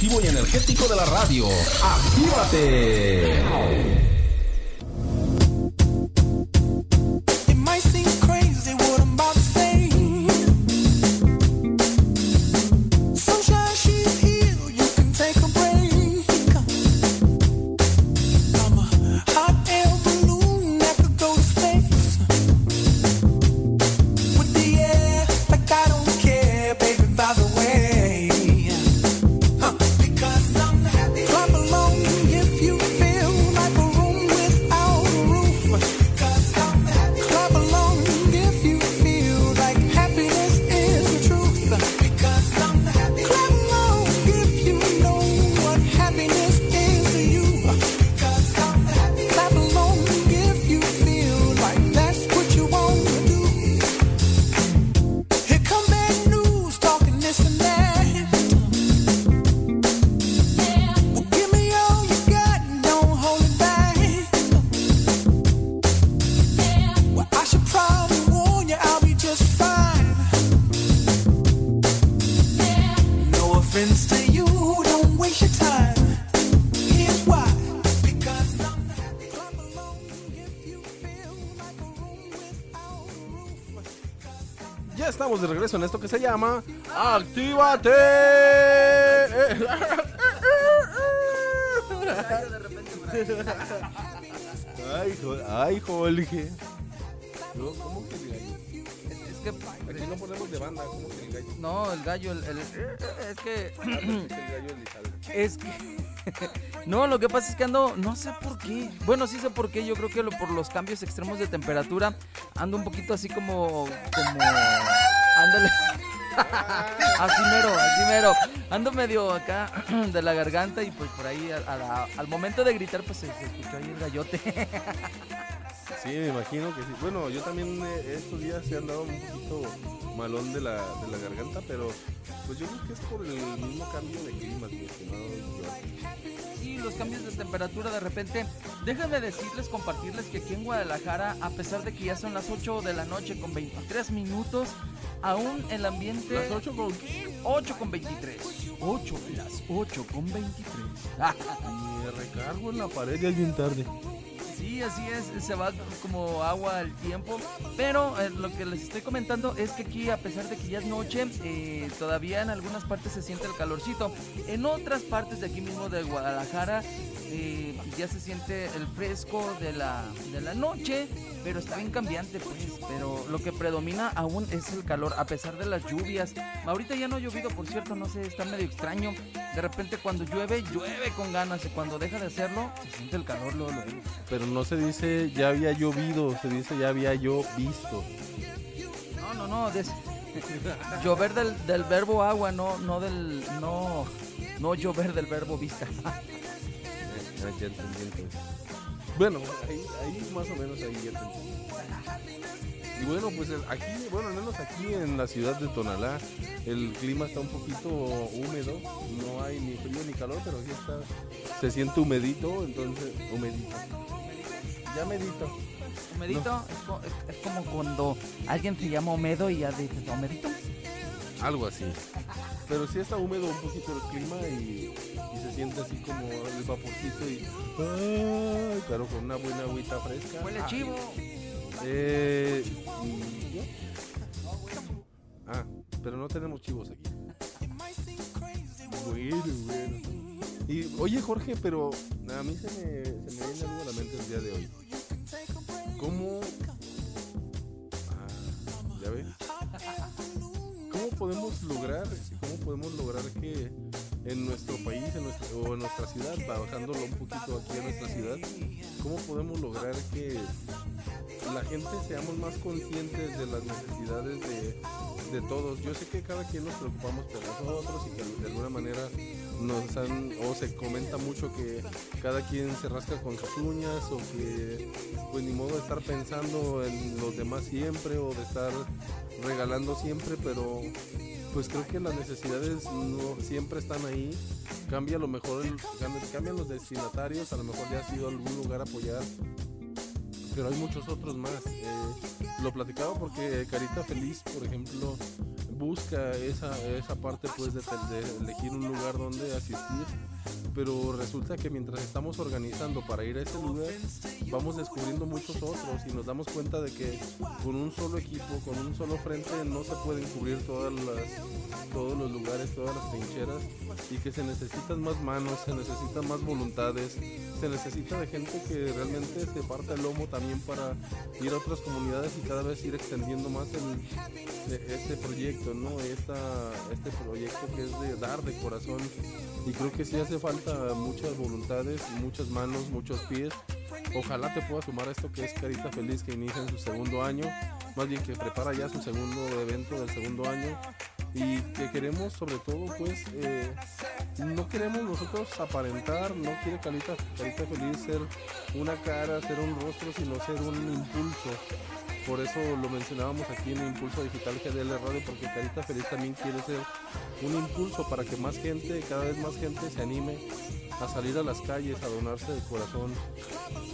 y energético de la radio. ¡Actívate! Estamos de regreso en esto que se llama ¡Actívate! Ay, jo- ay, Jorge. No, ¿Cómo que el gallo? Es que. Aquí no ponemos de banda, ¿cómo que el gallo? No, el gallo, el, el- es que. Es. Es que. No, lo que pasa es que ando. No sé por qué. Bueno, sí sé por qué. Yo creo que lo- por los cambios extremos de temperatura. Ando un poquito así como. Como. Ándale. Así mero, así mero. Ando medio acá de la garganta y pues por ahí a- a la- al momento de gritar pues se, se escuchó ahí el gallote. Sí, me imagino que sí. Bueno, yo también eh, estos días he andado un poquito malón de la, de la garganta, pero pues yo creo que es por el mismo cambio de clima, mi estimado. Sí, los cambios de temperatura de repente. Déjenme decirles, compartirles que aquí en Guadalajara, a pesar de que ya son las 8 de la noche con 23 minutos, aún el ambiente... ¿Las 8 con qué? 8 con 23. 8, las 8 con 23. Me recargo en la pared ya es bien tarde. Sí, así es, se va como agua el tiempo. Pero eh, lo que les estoy comentando es que aquí, a pesar de que ya es noche, eh, todavía en algunas partes se siente el calorcito. En otras partes de aquí mismo de Guadalajara eh, ya se siente el fresco de la, de la noche, pero está bien cambiante, pues. Pero lo que predomina aún es el calor, a pesar de las lluvias. Ahorita ya no ha llovido, por cierto, no sé, está medio extraño. De repente cuando llueve, llueve con ganas y cuando deja de hacerlo, se siente el calor luego, luego. Pero no se dice ya había llovido, se dice ya había yo visto. No, no, no, des- llover del, del verbo agua, no, no del, no, no llover del verbo vista. Ah, ya entendí entonces. Bueno, ahí, ahí más o menos ahí ya entendí. Y bueno, pues aquí, bueno, al menos aquí en la ciudad de Tonalá, el clima está un poquito húmedo, no hay ni frío ni calor, pero sí está, se siente humedito, entonces, humedito. Ya medito. Humedito es, co- es- es como cuando alguien te llama Homedo y ya dices, ¿Homedito? Algo así. Pero sí está húmedo un poquito el clima y, y se siente así como el vaporcito y... ay, pero con una buena agüita fresca. Huele Ah, chivo. Eh, ¿y? Ah, pero no tenemos chivos aquí. Bueno, bueno. Y oye Jorge, pero a mí se me, se me viene algo a la mente el día de hoy. ¿Cómo? Ah, ya ves. ¿Cómo podemos lograr, cómo podemos lograr que en nuestro país, en nuestra, o en nuestra ciudad, bajándolo un poquito aquí en nuestra ciudad, cómo podemos lograr que la gente seamos más conscientes de las necesidades de, de todos. Yo sé que cada quien nos preocupamos por nosotros y que de alguna manera nos o se comenta mucho que cada quien se rasca con sus uñas o que pues ni modo de estar pensando en los demás siempre o de estar regalando siempre, pero pues creo que las necesidades no siempre están ahí. Cambia a lo mejor, cambian los destinatarios, a lo mejor ya ha sido algún lugar apoyar pero hay muchos otros más. Eh, lo platicaba porque Carita Feliz, por ejemplo, busca esa, esa parte pues de, de elegir un lugar donde asistir pero resulta que mientras estamos organizando para ir a ese lugar, vamos descubriendo muchos otros y nos damos cuenta de que con un solo equipo, con un solo frente, no se pueden cubrir todas las, todos los lugares, todas las trincheras y que se necesitan más manos, se necesitan más voluntades, se necesita de gente que realmente se parta el lomo también para ir a otras comunidades y cada vez ir extendiendo más el, este proyecto, ¿no? Esta, este proyecto que es de dar de corazón y creo que sí hace falta muchas voluntades, muchas manos, muchos pies. Ojalá te pueda sumar a esto que es Carita Feliz que inicia en su segundo año, más bien que prepara ya su segundo evento del segundo año y que queremos sobre todo pues eh, no queremos nosotros aparentar, no quiere Carita, Carita Feliz ser una cara, ser un rostro, sino ser un impulso. Por eso lo mencionábamos aquí en Impulso Digital GDL Radio, porque Carita Feliz también quiere ser un impulso para que más gente, cada vez más gente se anime a salir a las calles, a donarse de corazón.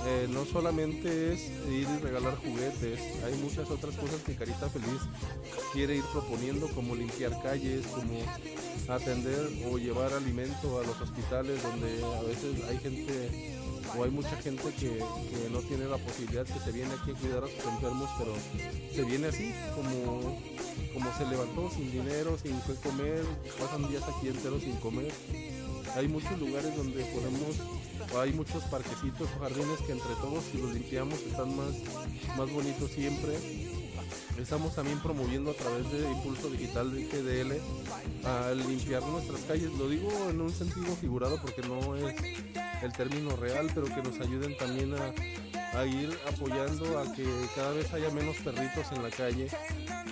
Eh, no solamente es ir y regalar juguetes, hay muchas otras cosas que Carita Feliz quiere ir proponiendo, como limpiar calles, como atender o llevar alimento a los hospitales donde a veces hay gente o hay mucha gente que, que no tiene la posibilidad que se viene aquí a cuidar a sus enfermos, pero se viene así, como, como se levantó sin dinero, sin qué comer, pasan días aquí enteros sin comer. Hay muchos lugares donde podemos, hay muchos parquecitos jardines que entre todos si los limpiamos están más, más bonitos siempre. Estamos también promoviendo a través de Impulso Digital de GDL a limpiar nuestras calles. Lo digo en un sentido figurado porque no es el término real, pero que nos ayuden también a, ir apoyando a que cada vez haya menos perritos en la calle,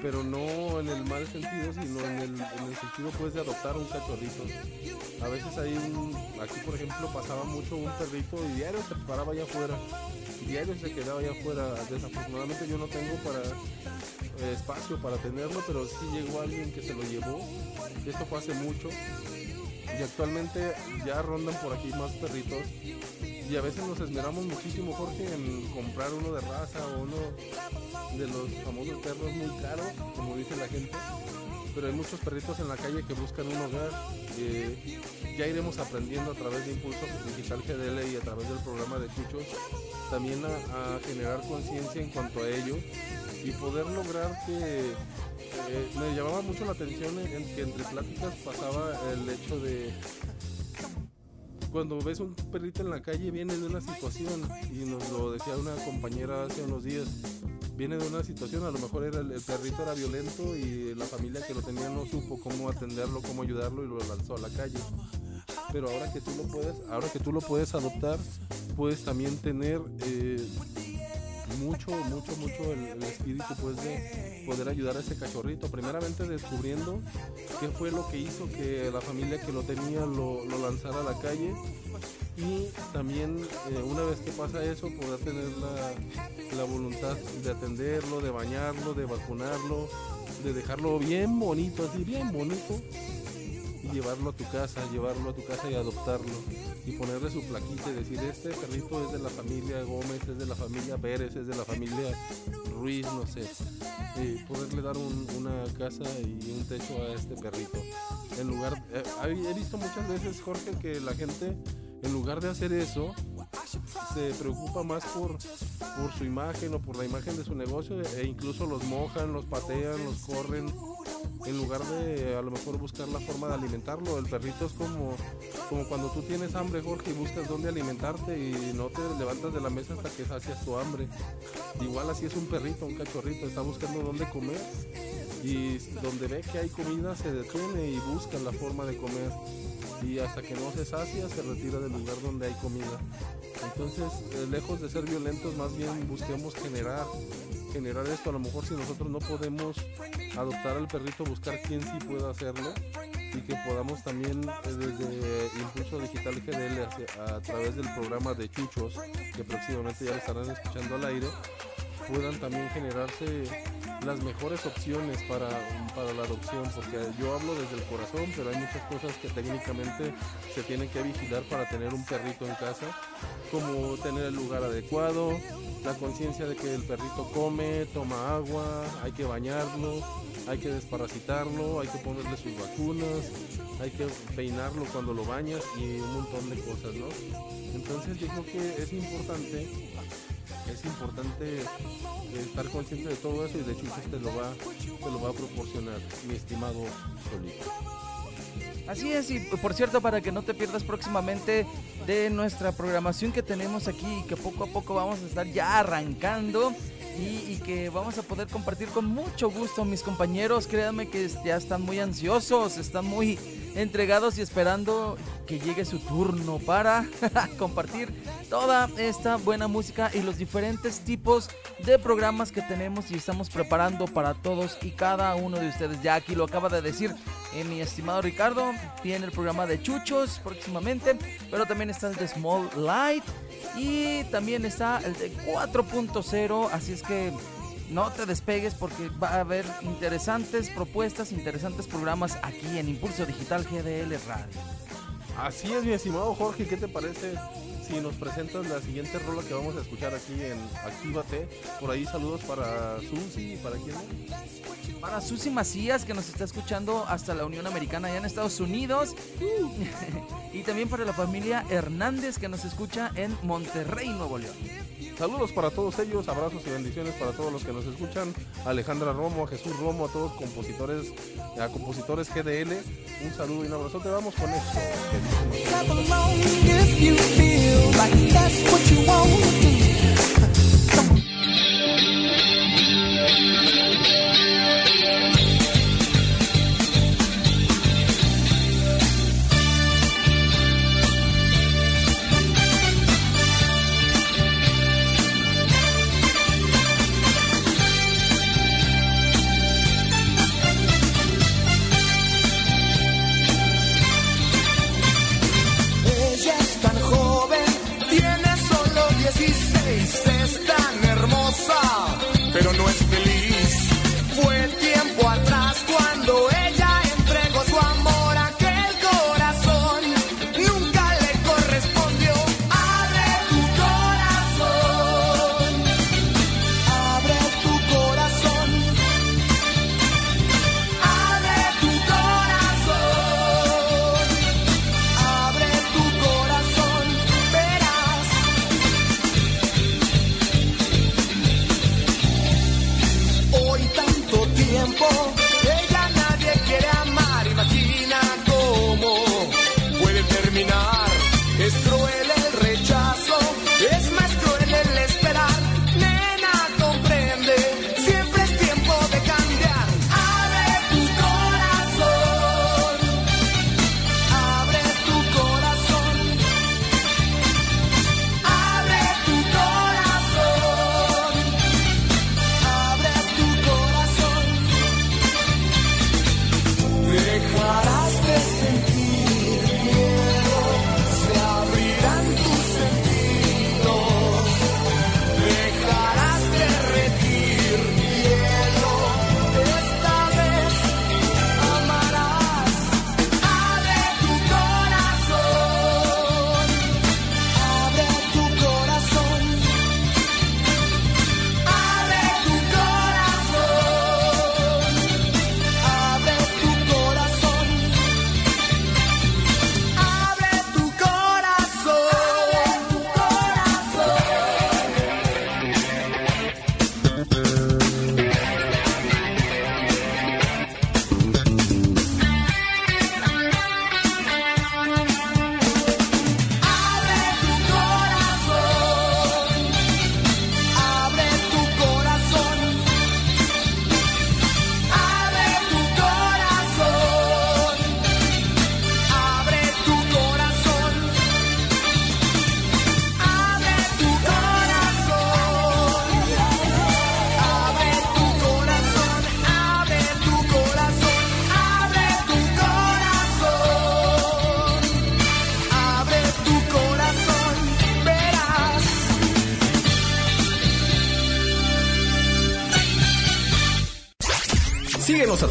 pero no en el mal sentido, sino en el, en el sentido pues de adoptar un cachorrito. A veces hay un, aquí por ejemplo pasaba mucho un perrito y diario se paraba allá afuera, diario se quedaba allá afuera. Desafortunadamente yo no tengo para espacio para tenerlo, pero sí llegó alguien que se lo llevó. Esto fue hace mucho. Y actualmente ya rondan por aquí más perritos. Y a veces nos esmeramos muchísimo Jorge en comprar uno de raza o uno de los famosos perros muy caros como dice la gente. Pero hay muchos perritos en la calle que buscan un hogar Eh, ya iremos aprendiendo a través de Impulso Digital GDL y a través del programa de Chuchos también a, a generar conciencia en cuanto a ello y poder lograr que eh, me llamaba mucho la atención en, que entre pláticas pasaba el hecho de cuando ves un perrito en la calle viene de una situación y nos lo decía una compañera hace unos días viene de una situación a lo mejor era el, el perrito era violento y la familia que lo tenía no supo cómo atenderlo cómo ayudarlo y lo lanzó a la calle. Pero ahora que tú lo puedes ahora que tú lo puedes adoptar puedes también tener eh, mucho, mucho, mucho el, espíritu pues de poder ayudar a ese cachorrito. Primeramente descubriendo qué fue lo que hizo que la familia que lo tenía lo, lo lanzara a la calle. Y también eh, una vez que pasa eso, poder tener la, la voluntad de atenderlo, de bañarlo, de vacunarlo, de dejarlo bien bonito, así bien bonito, y llevarlo a tu casa, llevarlo a tu casa y adoptarlo y ponerle su plaquita y decir este perrito es de la familia Gómez, es de la familia Pérez, es de la familia Ruiz, no sé. Y poderle dar un- una casa y un techo a este perrito. En lugar, eh, he visto muchas veces, Jorge, que la gente, en lugar de hacer eso, se preocupa más por, por su imagen o por la imagen de su negocio e incluso los mojan, los patean, los corren en lugar de a lo mejor buscar la forma de alimentarlo. El perrito es como, como cuando tú tienes hambre, Jorge, y buscas dónde alimentarte y no te levantas de la mesa hasta que sacias tu hambre. Igual así es un perrito, un cachorrito, está buscando dónde comer y donde ve que hay comida se detiene y busca la forma de comer y hasta que no se sacia se retira del lugar donde hay comida. Entonces, eh, lejos de ser violentos, más bien busquemos generar, generar esto. A lo mejor si nosotros no podemos adoptar al perrito, buscar quien sí pueda hacerlo y que podamos también eh, desde Impulso Digital GDL a través del programa de Chuchos, que próximamente ya estarán escuchando al aire, puedan también generarse las mejores opciones para, para la adopción, porque yo hablo desde el corazón, pero hay muchas cosas que técnicamente se tienen que vigilar para tener un perrito en casa, como tener el lugar adecuado, la conciencia de que el perrito come, toma agua, hay que bañarlo, hay que desparasitarlo, hay que ponerle sus vacunas, hay que peinarlo cuando lo bañas y un montón de cosas, ¿no? Entonces yo creo que es importante, es importante estar consciente de todo eso y de Chuchos te lo va, te lo va a proporcionar, mi estimado Solito. Así es, y por cierto, para que no te pierdas próximamente de nuestra programación que tenemos aquí y que poco a poco vamos a estar ya arrancando y, y que vamos a poder compartir con mucho gusto mis compañeros. Créanme que ya están muy ansiosos, están muy entregados y esperando que llegue su turno para compartir toda esta buena música y los diferentes tipos de programas que tenemos y estamos preparando para todos y cada uno de ustedes. Ya aquí lo acaba de decir eh, mi estimado Ricardo, viene el programa de Chuchos próximamente, pero también está el de Small Light y también está el de 4.0, así es que no te despegues porque va a haber interesantes propuestas, interesantes programas aquí en Impulso Digital GDL Radio. Así es, mi estimado Jorge, ¿qué te parece si nos presentas la siguiente rola que vamos a escuchar aquí en Actívate? Por ahí saludos para Susi, ¿para quién? más? Para Susi Macías, que nos está escuchando hasta la Unión Americana, allá en Estados Unidos. y también para la familia Hernández, que nos escucha en Monterrey, Nuevo León. Saludos para todos ellos, abrazos y bendiciones para todos los que nos escuchan. Alejandra Romo, a Jesús Romo, a todos compositores, a compositores GDL. Un saludo y un abrazo. Te vamos con esto.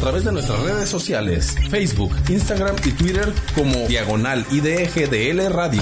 Través de nuestras redes sociales, Facebook, Instagram y Twitter como Diagonal IDGDL Radio.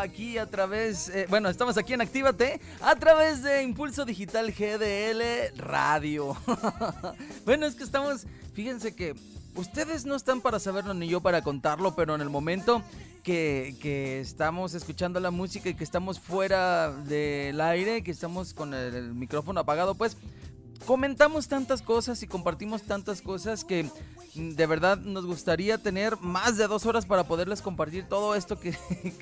Aquí a través, eh, bueno, estamos aquí en Actívate a través de Impulso Digital GDL Radio. bueno, es que estamos, fíjense que ustedes no están para saberlo ni yo para contarlo, pero en el momento que, que estamos escuchando la música y que estamos fuera del aire, que estamos con el, micrófono apagado, pues comentamos tantas cosas y compartimos tantas cosas que de verdad nos gustaría tener más de dos horas para poderles compartir todo esto que,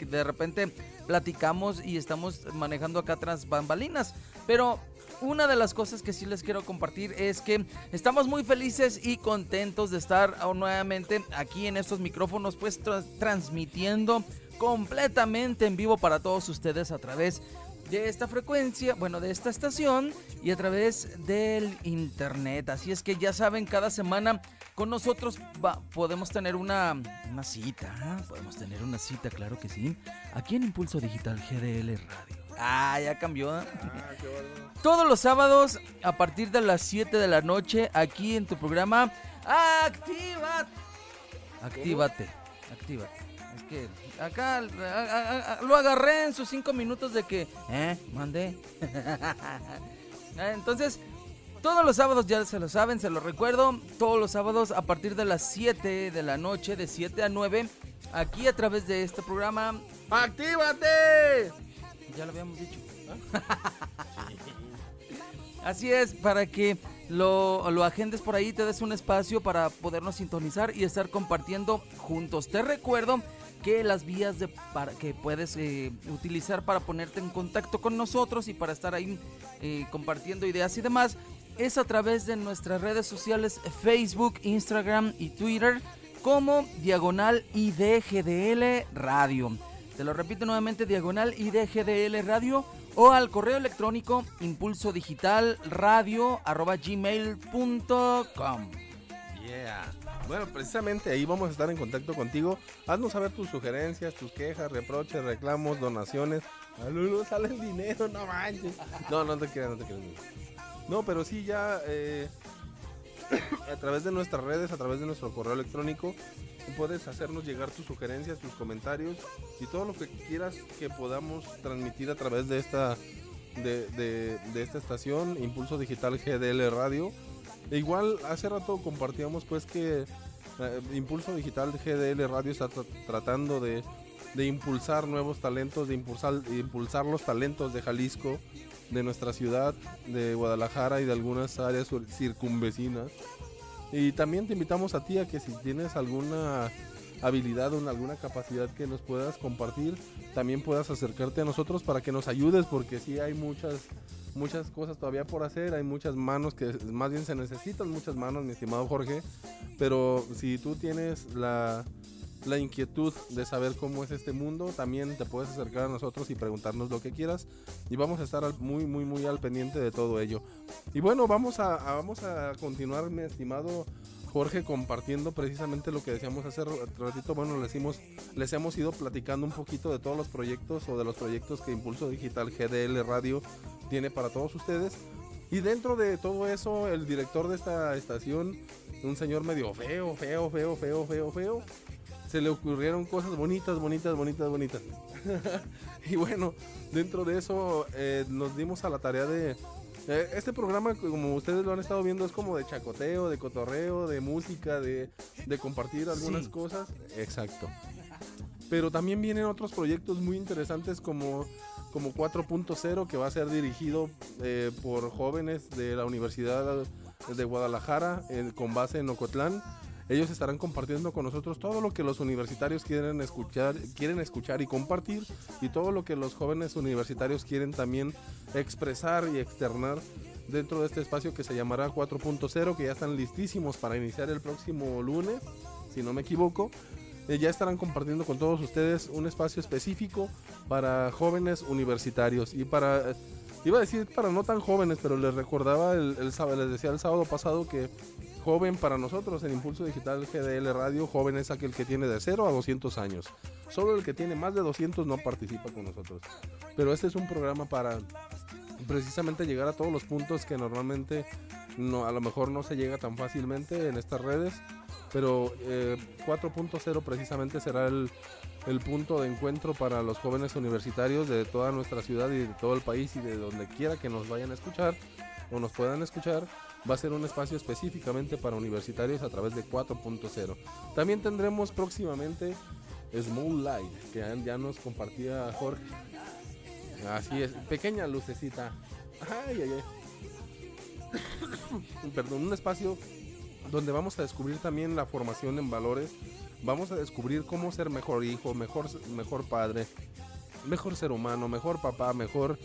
de repente platicamos y estamos manejando acá tras bambalinas. Pero una de las cosas que sí les quiero compartir es que estamos muy felices y contentos de estar nuevamente aquí en estos micrófonos, pues tra- transmitiendo completamente en vivo para todos ustedes a través de esta frecuencia, bueno, de esta estación y a través del internet. Así es que ya saben, cada semana con nosotros va- podemos tener una, una cita. ¿ah? Podemos tener una cita, claro que sí. Aquí en Impulso Digital GDL Radio. Ah, ya cambió. ¿ah? Todos los sábados a partir de las 7 de la noche aquí en tu programa Actívate. Actívate. Actívate. Es que acá a- a- a- lo agarré en sus 5 minutos de que, ¿eh? Mandé. Entonces, todos los sábados ya se lo saben, se lo recuerdo. Todos los sábados a partir de las 7 de la noche, de 7 a 9, aquí a través de este programa. ¡Actívate! Ya lo habíamos dicho. Así es, para que lo, lo agendes por ahí, te des un espacio para podernos sintonizar y estar compartiendo juntos. Te recuerdo que las vías de, para, que puedes eh, utilizar para ponerte en contacto con nosotros y para estar ahí eh, compartiendo ideas y demás es a través de nuestras redes sociales Facebook, Instagram y Twitter como Diagonal IDGDL Radio. Te lo repito nuevamente, Diagonal IDGDL Radio o al correo electrónico impulso digital radio arroba gmail.com. Yeah. Bueno, precisamente ahí vamos a estar en contacto contigo. Haznos saber tus sugerencias, tus quejas, reproches, reclamos, donaciones. A Lulu sale el dinero, no manches. No, no te creas, no te creas. No, pero sí ya eh, a través de nuestras redes, a través de nuestro correo electrónico, puedes hacernos llegar tus sugerencias, tus comentarios y todo lo que quieras que podamos transmitir a través de esta de, esta estación, Impulso Digital GDL Radio. E igual hace rato compartíamos pues que eh, Impulso Digital GDL Radio está tra- tratando de, de impulsar nuevos talentos, de impulsar, de impulsar los talentos de Jalisco, de nuestra ciudad, de Guadalajara y de algunas áreas circunvecinas. Y también te invitamos a ti a que si tienes alguna habilidad o alguna capacidad que nos puedas compartir, también puedas acercarte a nosotros para que nos ayudes, porque sí hay muchas muchas cosas todavía por hacer, hay muchas manos que más bien se necesitan muchas manos, mi estimado Jorge, pero si tú tienes la la inquietud de saber cómo es este mundo, también te puedes acercar a nosotros y preguntarnos lo que quieras y vamos a estar muy muy muy al pendiente de todo ello. Y bueno, vamos a, vamos a continuar, mi estimado Jorge, compartiendo precisamente lo que decíamos hace ra- ratito. Bueno, les hemos, les hemos ido platicando un poquito de todos los proyectos o de los proyectos que Impulso Digital GDL Radio tiene para todos ustedes. Y dentro de todo eso, el director de esta estación, un señor medio feo, feo, feo, feo, feo, feo, se le ocurrieron cosas bonitas, bonitas, bonitas, bonitas. y bueno, dentro de eso eh, nos dimos a la tarea de... eh, este programa, como ustedes lo han estado viendo, es como de chacoteo, de cotorreo, de música, de, de compartir algunas Sí. cosas. Exacto. Pero también vienen otros proyectos muy interesantes como, como 4.0 que va a ser dirigido eh, por jóvenes de la Universidad de Guadalajara con base en Ocotlán. Ellos estarán compartiendo con nosotros todo lo que los universitarios quieren escuchar, quieren escuchar y compartir y todo lo que los jóvenes universitarios quieren también expresar y externar dentro de este espacio que se llamará 4.0 que ya están listísimos para iniciar el próximo lunes, si no me equivoco. Eh, ya estarán compartiendo con todos ustedes un espacio específico para jóvenes universitarios y para iba a decir para no tan jóvenes, pero les recordaba el, el les decía el sábado pasado que joven para nosotros en Impulso Digital GDL Radio, joven es aquel que tiene de 0 a 200 años. Solo el que tiene más de 200 no participa con nosotros. Pero este es un programa para precisamente llegar a todos los puntos que normalmente no, a lo mejor no se llega tan fácilmente en estas redes, pero eh, 4.0 precisamente será el, el punto de encuentro para los jóvenes universitarios de toda nuestra ciudad y de todo el país y de donde quiera que nos vayan a escuchar o nos puedan escuchar. Va a ser un espacio específicamente para universitarios a través de 4.0. También tendremos próximamente Small Light, que ya- nos compartía Jorge. Así es, pequeña lucecita. Ay, ay, ay. Perdón, un espacio donde vamos a descubrir también la formación en valores. Vamos a descubrir cómo ser mejor hijo, mejor, mejor padre, mejor ser humano, mejor papá, mejor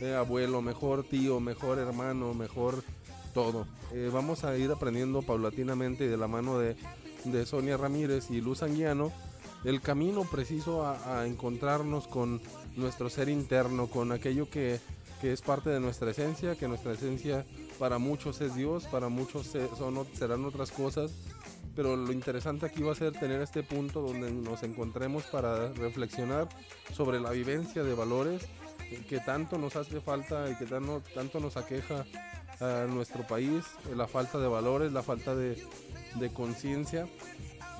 eh, abuelo, mejor tío, mejor hermano, mejor todo. Eh, vamos a ir aprendiendo paulatinamente y de la mano de, Sonia Ramírez y Luz Anguiano el camino preciso a, encontrarnos con nuestro ser interno, con aquello que, que es parte de nuestra esencia, que nuestra esencia para muchos es Dios, para muchos son, serán otras cosas, pero lo interesante aquí va a ser tener este punto donde nos encontremos para reflexionar sobre la vivencia de valores que tanto nos hace falta y que tan- tanto nos aqueja a nuestro país, eh, la falta de valores, la falta de, conciencia.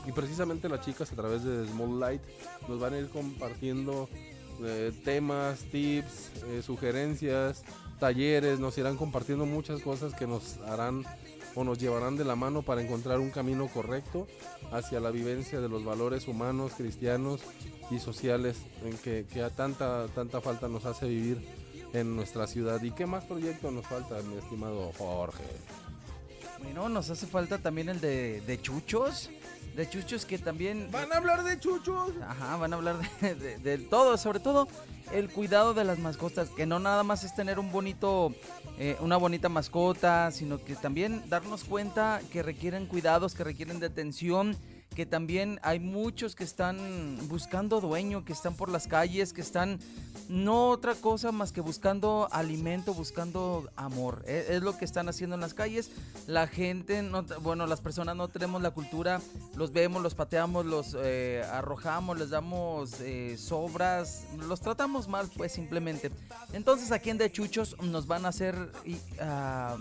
Y precisamente las chicas a través de Small Light nos van a ir compartiendo eh, temas, tips, eh, sugerencias, talleres, nos irán compartiendo muchas cosas que nos harán o nos llevarán de la mano para encontrar un camino correcto hacia la vivencia de los valores humanos, cristianos y sociales en que, que a tanta, tanta falta nos hace vivir en nuestra ciudad. ¿Y qué más proyecto nos falta, mi estimado Jorge? Bueno, nos hace falta también el de, de chuchos. De chuchos que también... ¿Van a hablar de chuchos? Ajá, van a hablar de, de- de todo, sobre todo el cuidado de las mascotas, que no nada más es tener un bonito, eh, una bonita mascota, sino que también darnos cuenta que requieren cuidados, que requieren de atención, que también hay muchos que están buscando dueño, que están por las calles, que están no otra cosa más que buscando alimento, buscando amor. E- Es, lo que están haciendo en las calles. La gente, no, bueno, las personas no tenemos la cultura, los vemos, los pateamos, los eh, arrojamos, les damos eh, sobras, los tratamos mal, pues simplemente. Entonces aquí en De Chuchos nos van a hacer ah,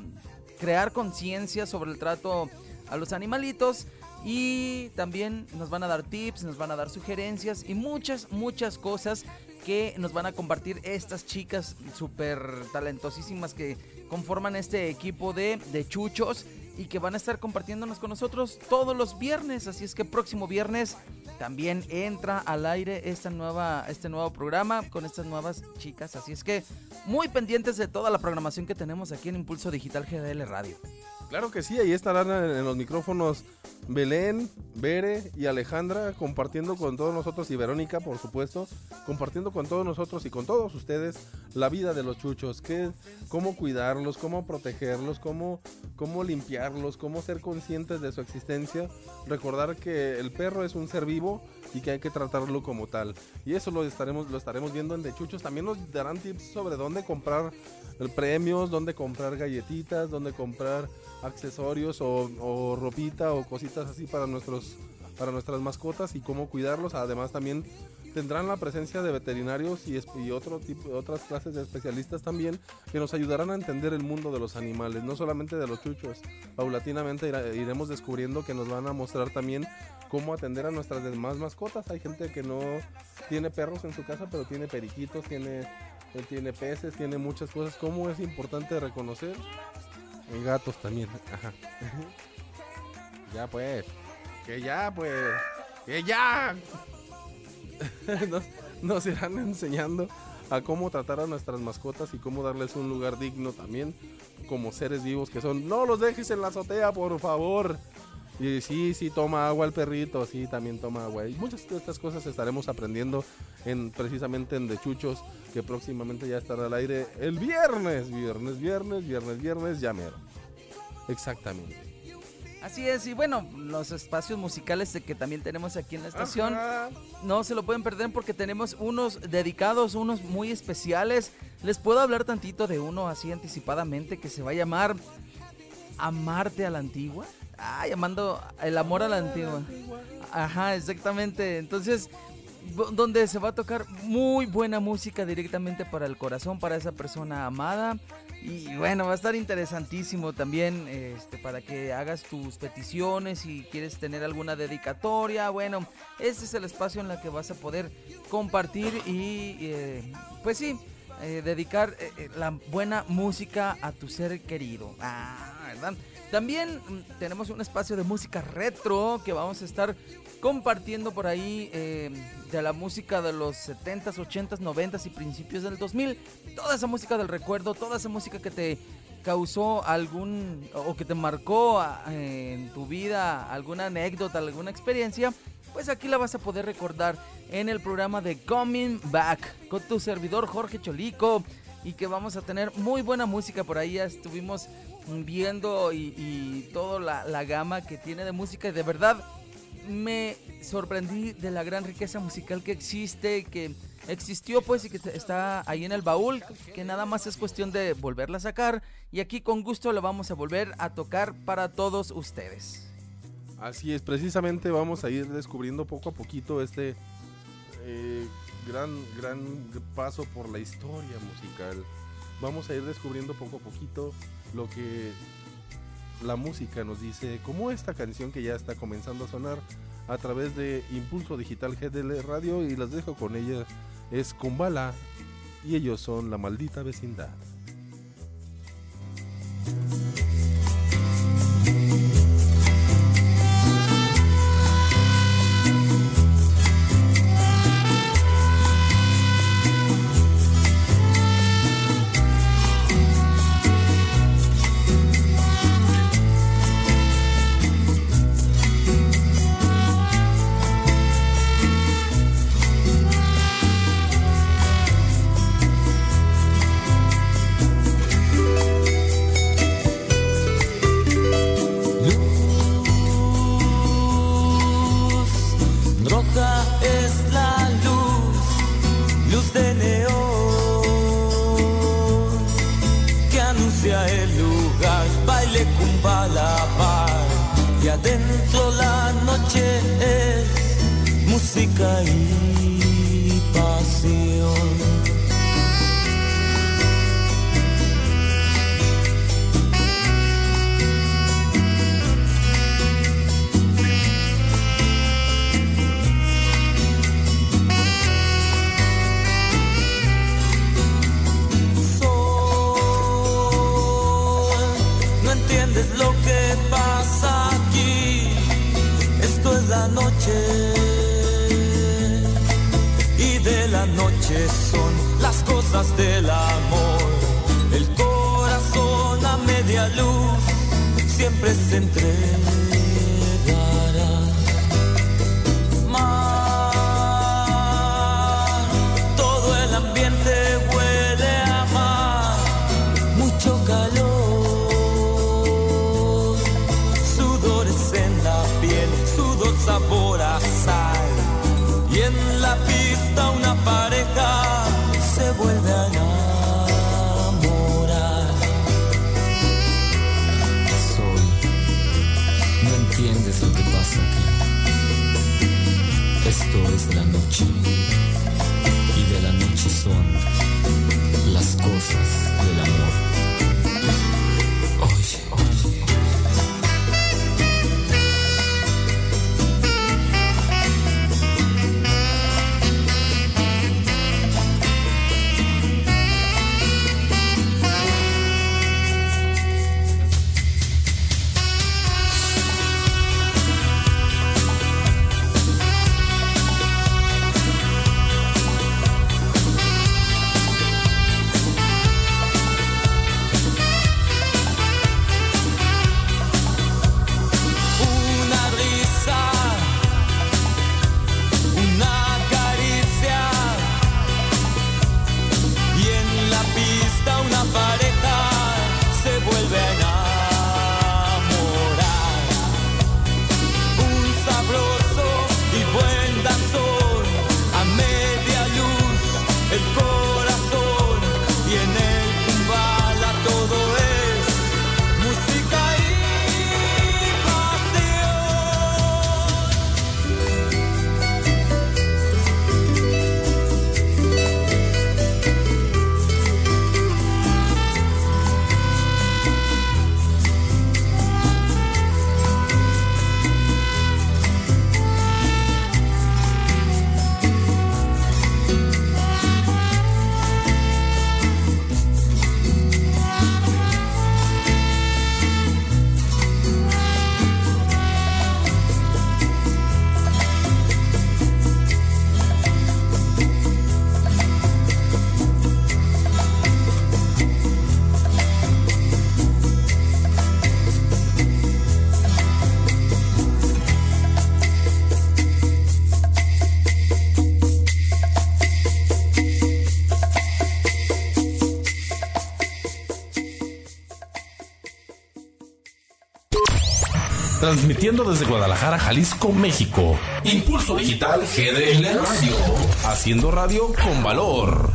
crear conciencia sobre el trato a los animalitos. Y también nos van a dar tips, nos van a dar sugerencias y muchas, muchas cosas que nos van a compartir estas chicas súper talentosísimas que conforman este equipo de, de chuchos y que van a estar compartiéndonos con nosotros todos los viernes. Así es que próximo viernes también entra al aire esta nueva, este nuevo programa con estas nuevas chicas. Así es que muy pendientes de toda la programación que tenemos aquí en Impulso Digital GDL Radio. Claro que sí, ahí estarán en en los micrófonos Belén, Bere y Alejandra compartiendo con todos nosotros y Verónica, por supuesto, compartiendo con todos nosotros y con todos ustedes la vida de los chuchos, qué, cómo cuidarlos, cómo protegerlos, cómo, cómo limpiarlos, cómo ser conscientes de su existencia, recordar que el perro es un ser vivo y que hay que tratarlo como tal. Y eso lo estaremos, lo estaremos viendo en De Chuchos. También nos darán tips sobre dónde comprar premios, dónde comprar galletitas, dónde comprar accesorios o, o ropita o cositas así para nuestros para nuestras mascotas y cómo cuidarlos. Además también tendrán la presencia de veterinarios y, otro tipo, otras clases de especialistas también que nos ayudarán a entender el mundo de los animales, no solamente de los chuchos. Paulatinamente iremos descubriendo que nos van a mostrar también cómo atender a nuestras demás mascotas. Hay gente que no tiene perros en su casa, pero tiene periquitos, tiene, eh, tiene peces, tiene muchas cosas. ¿Cómo es importante reconocer? Y gatos también. Ya pues. Que ya pues. Que ya. nos irán enseñando a cómo tratar a nuestras mascotas y cómo darles un lugar digno también como seres vivos que son. No los dejes en la azotea, por favor. Y sí, sí, toma agua el perrito, sí, también toma agua. Y muchas de estas cosas estaremos aprendiendo en precisamente en De Chuchos, que próximamente ya estará al aire el viernes, viernes, viernes, viernes, viernes, ya mero. Exactamente. Así es, y bueno, los espacios musicales que también tenemos aquí en la estación. Ajá. No se lo pueden perder porque tenemos unos dedicados, unos muy especiales. Les puedo hablar tantito de uno así anticipadamente que se va a llamar Amarte a la Antigua. Ah, llamando el amor a la antigua. Ajá, exactamente. Entonces, donde se va a tocar muy buena música directamente para el corazón, para esa persona amada. Y bueno, va a estar interesantísimo también este, para que hagas tus peticiones si quieres tener alguna dedicatoria. Bueno, este es el espacio en el que vas a poder compartir y eh, pues sí, eh, dedicar eh, eh, la buena música a tu ser querido. Ah, ¿verdad? También mm, tenemos un espacio de música retro que vamos a estar compartiendo por ahí eh, de la música de los 70s, 80s, 90s y principios del 2000. Toda esa música del recuerdo, toda esa música que te causó algún o que te marcó en tu vida alguna anécdota, alguna experiencia, pues aquí la vas a poder recordar en el programa de Coming Back con tu servidor Jorge Cholico y que vamos a tener muy buena música por ahí. Ya estuvimos viendo y, toda la, la gama que tiene de música y de verdad me sorprendí de la gran riqueza musical que existe, que existió pues y que está ahí en el baúl, que nada más es cuestión de volverla a sacar y aquí con gusto la vamos a volver a tocar para todos ustedes. Así es, precisamente vamos a ir descubriendo poco a poquito este eh, gran, gran paso por la historia musical. Vamos a ir descubriendo poco a poquito lo que la música nos dice, como esta canción que ya está comenzando a sonar a través de Impulso Digital GDL Radio y las dejo con ella, es Kumbala y ellos son la maldita vecindad. transmitiendo desde Guadalajara, Jalisco, México. Impulso Digital GDL Radio, haciendo radio con valor.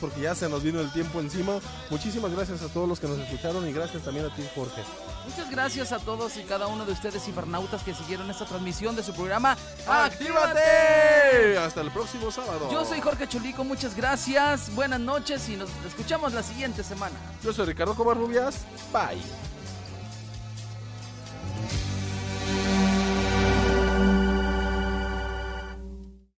porque ya se nos vino el tiempo encima. Muchísimas gracias a todos los que nos escucharon y gracias también a ti, Jorge. Muchas gracias a todos y cada uno de ustedes, cibernautas, que siguieron esta transmisión de su programa ¡Actívate! Hasta el próximo sábado. Yo soy Jorge Chulico, muchas gracias, buenas noches y nos escuchamos la siguiente semana. Yo soy Ricardo Covarrubias, bye.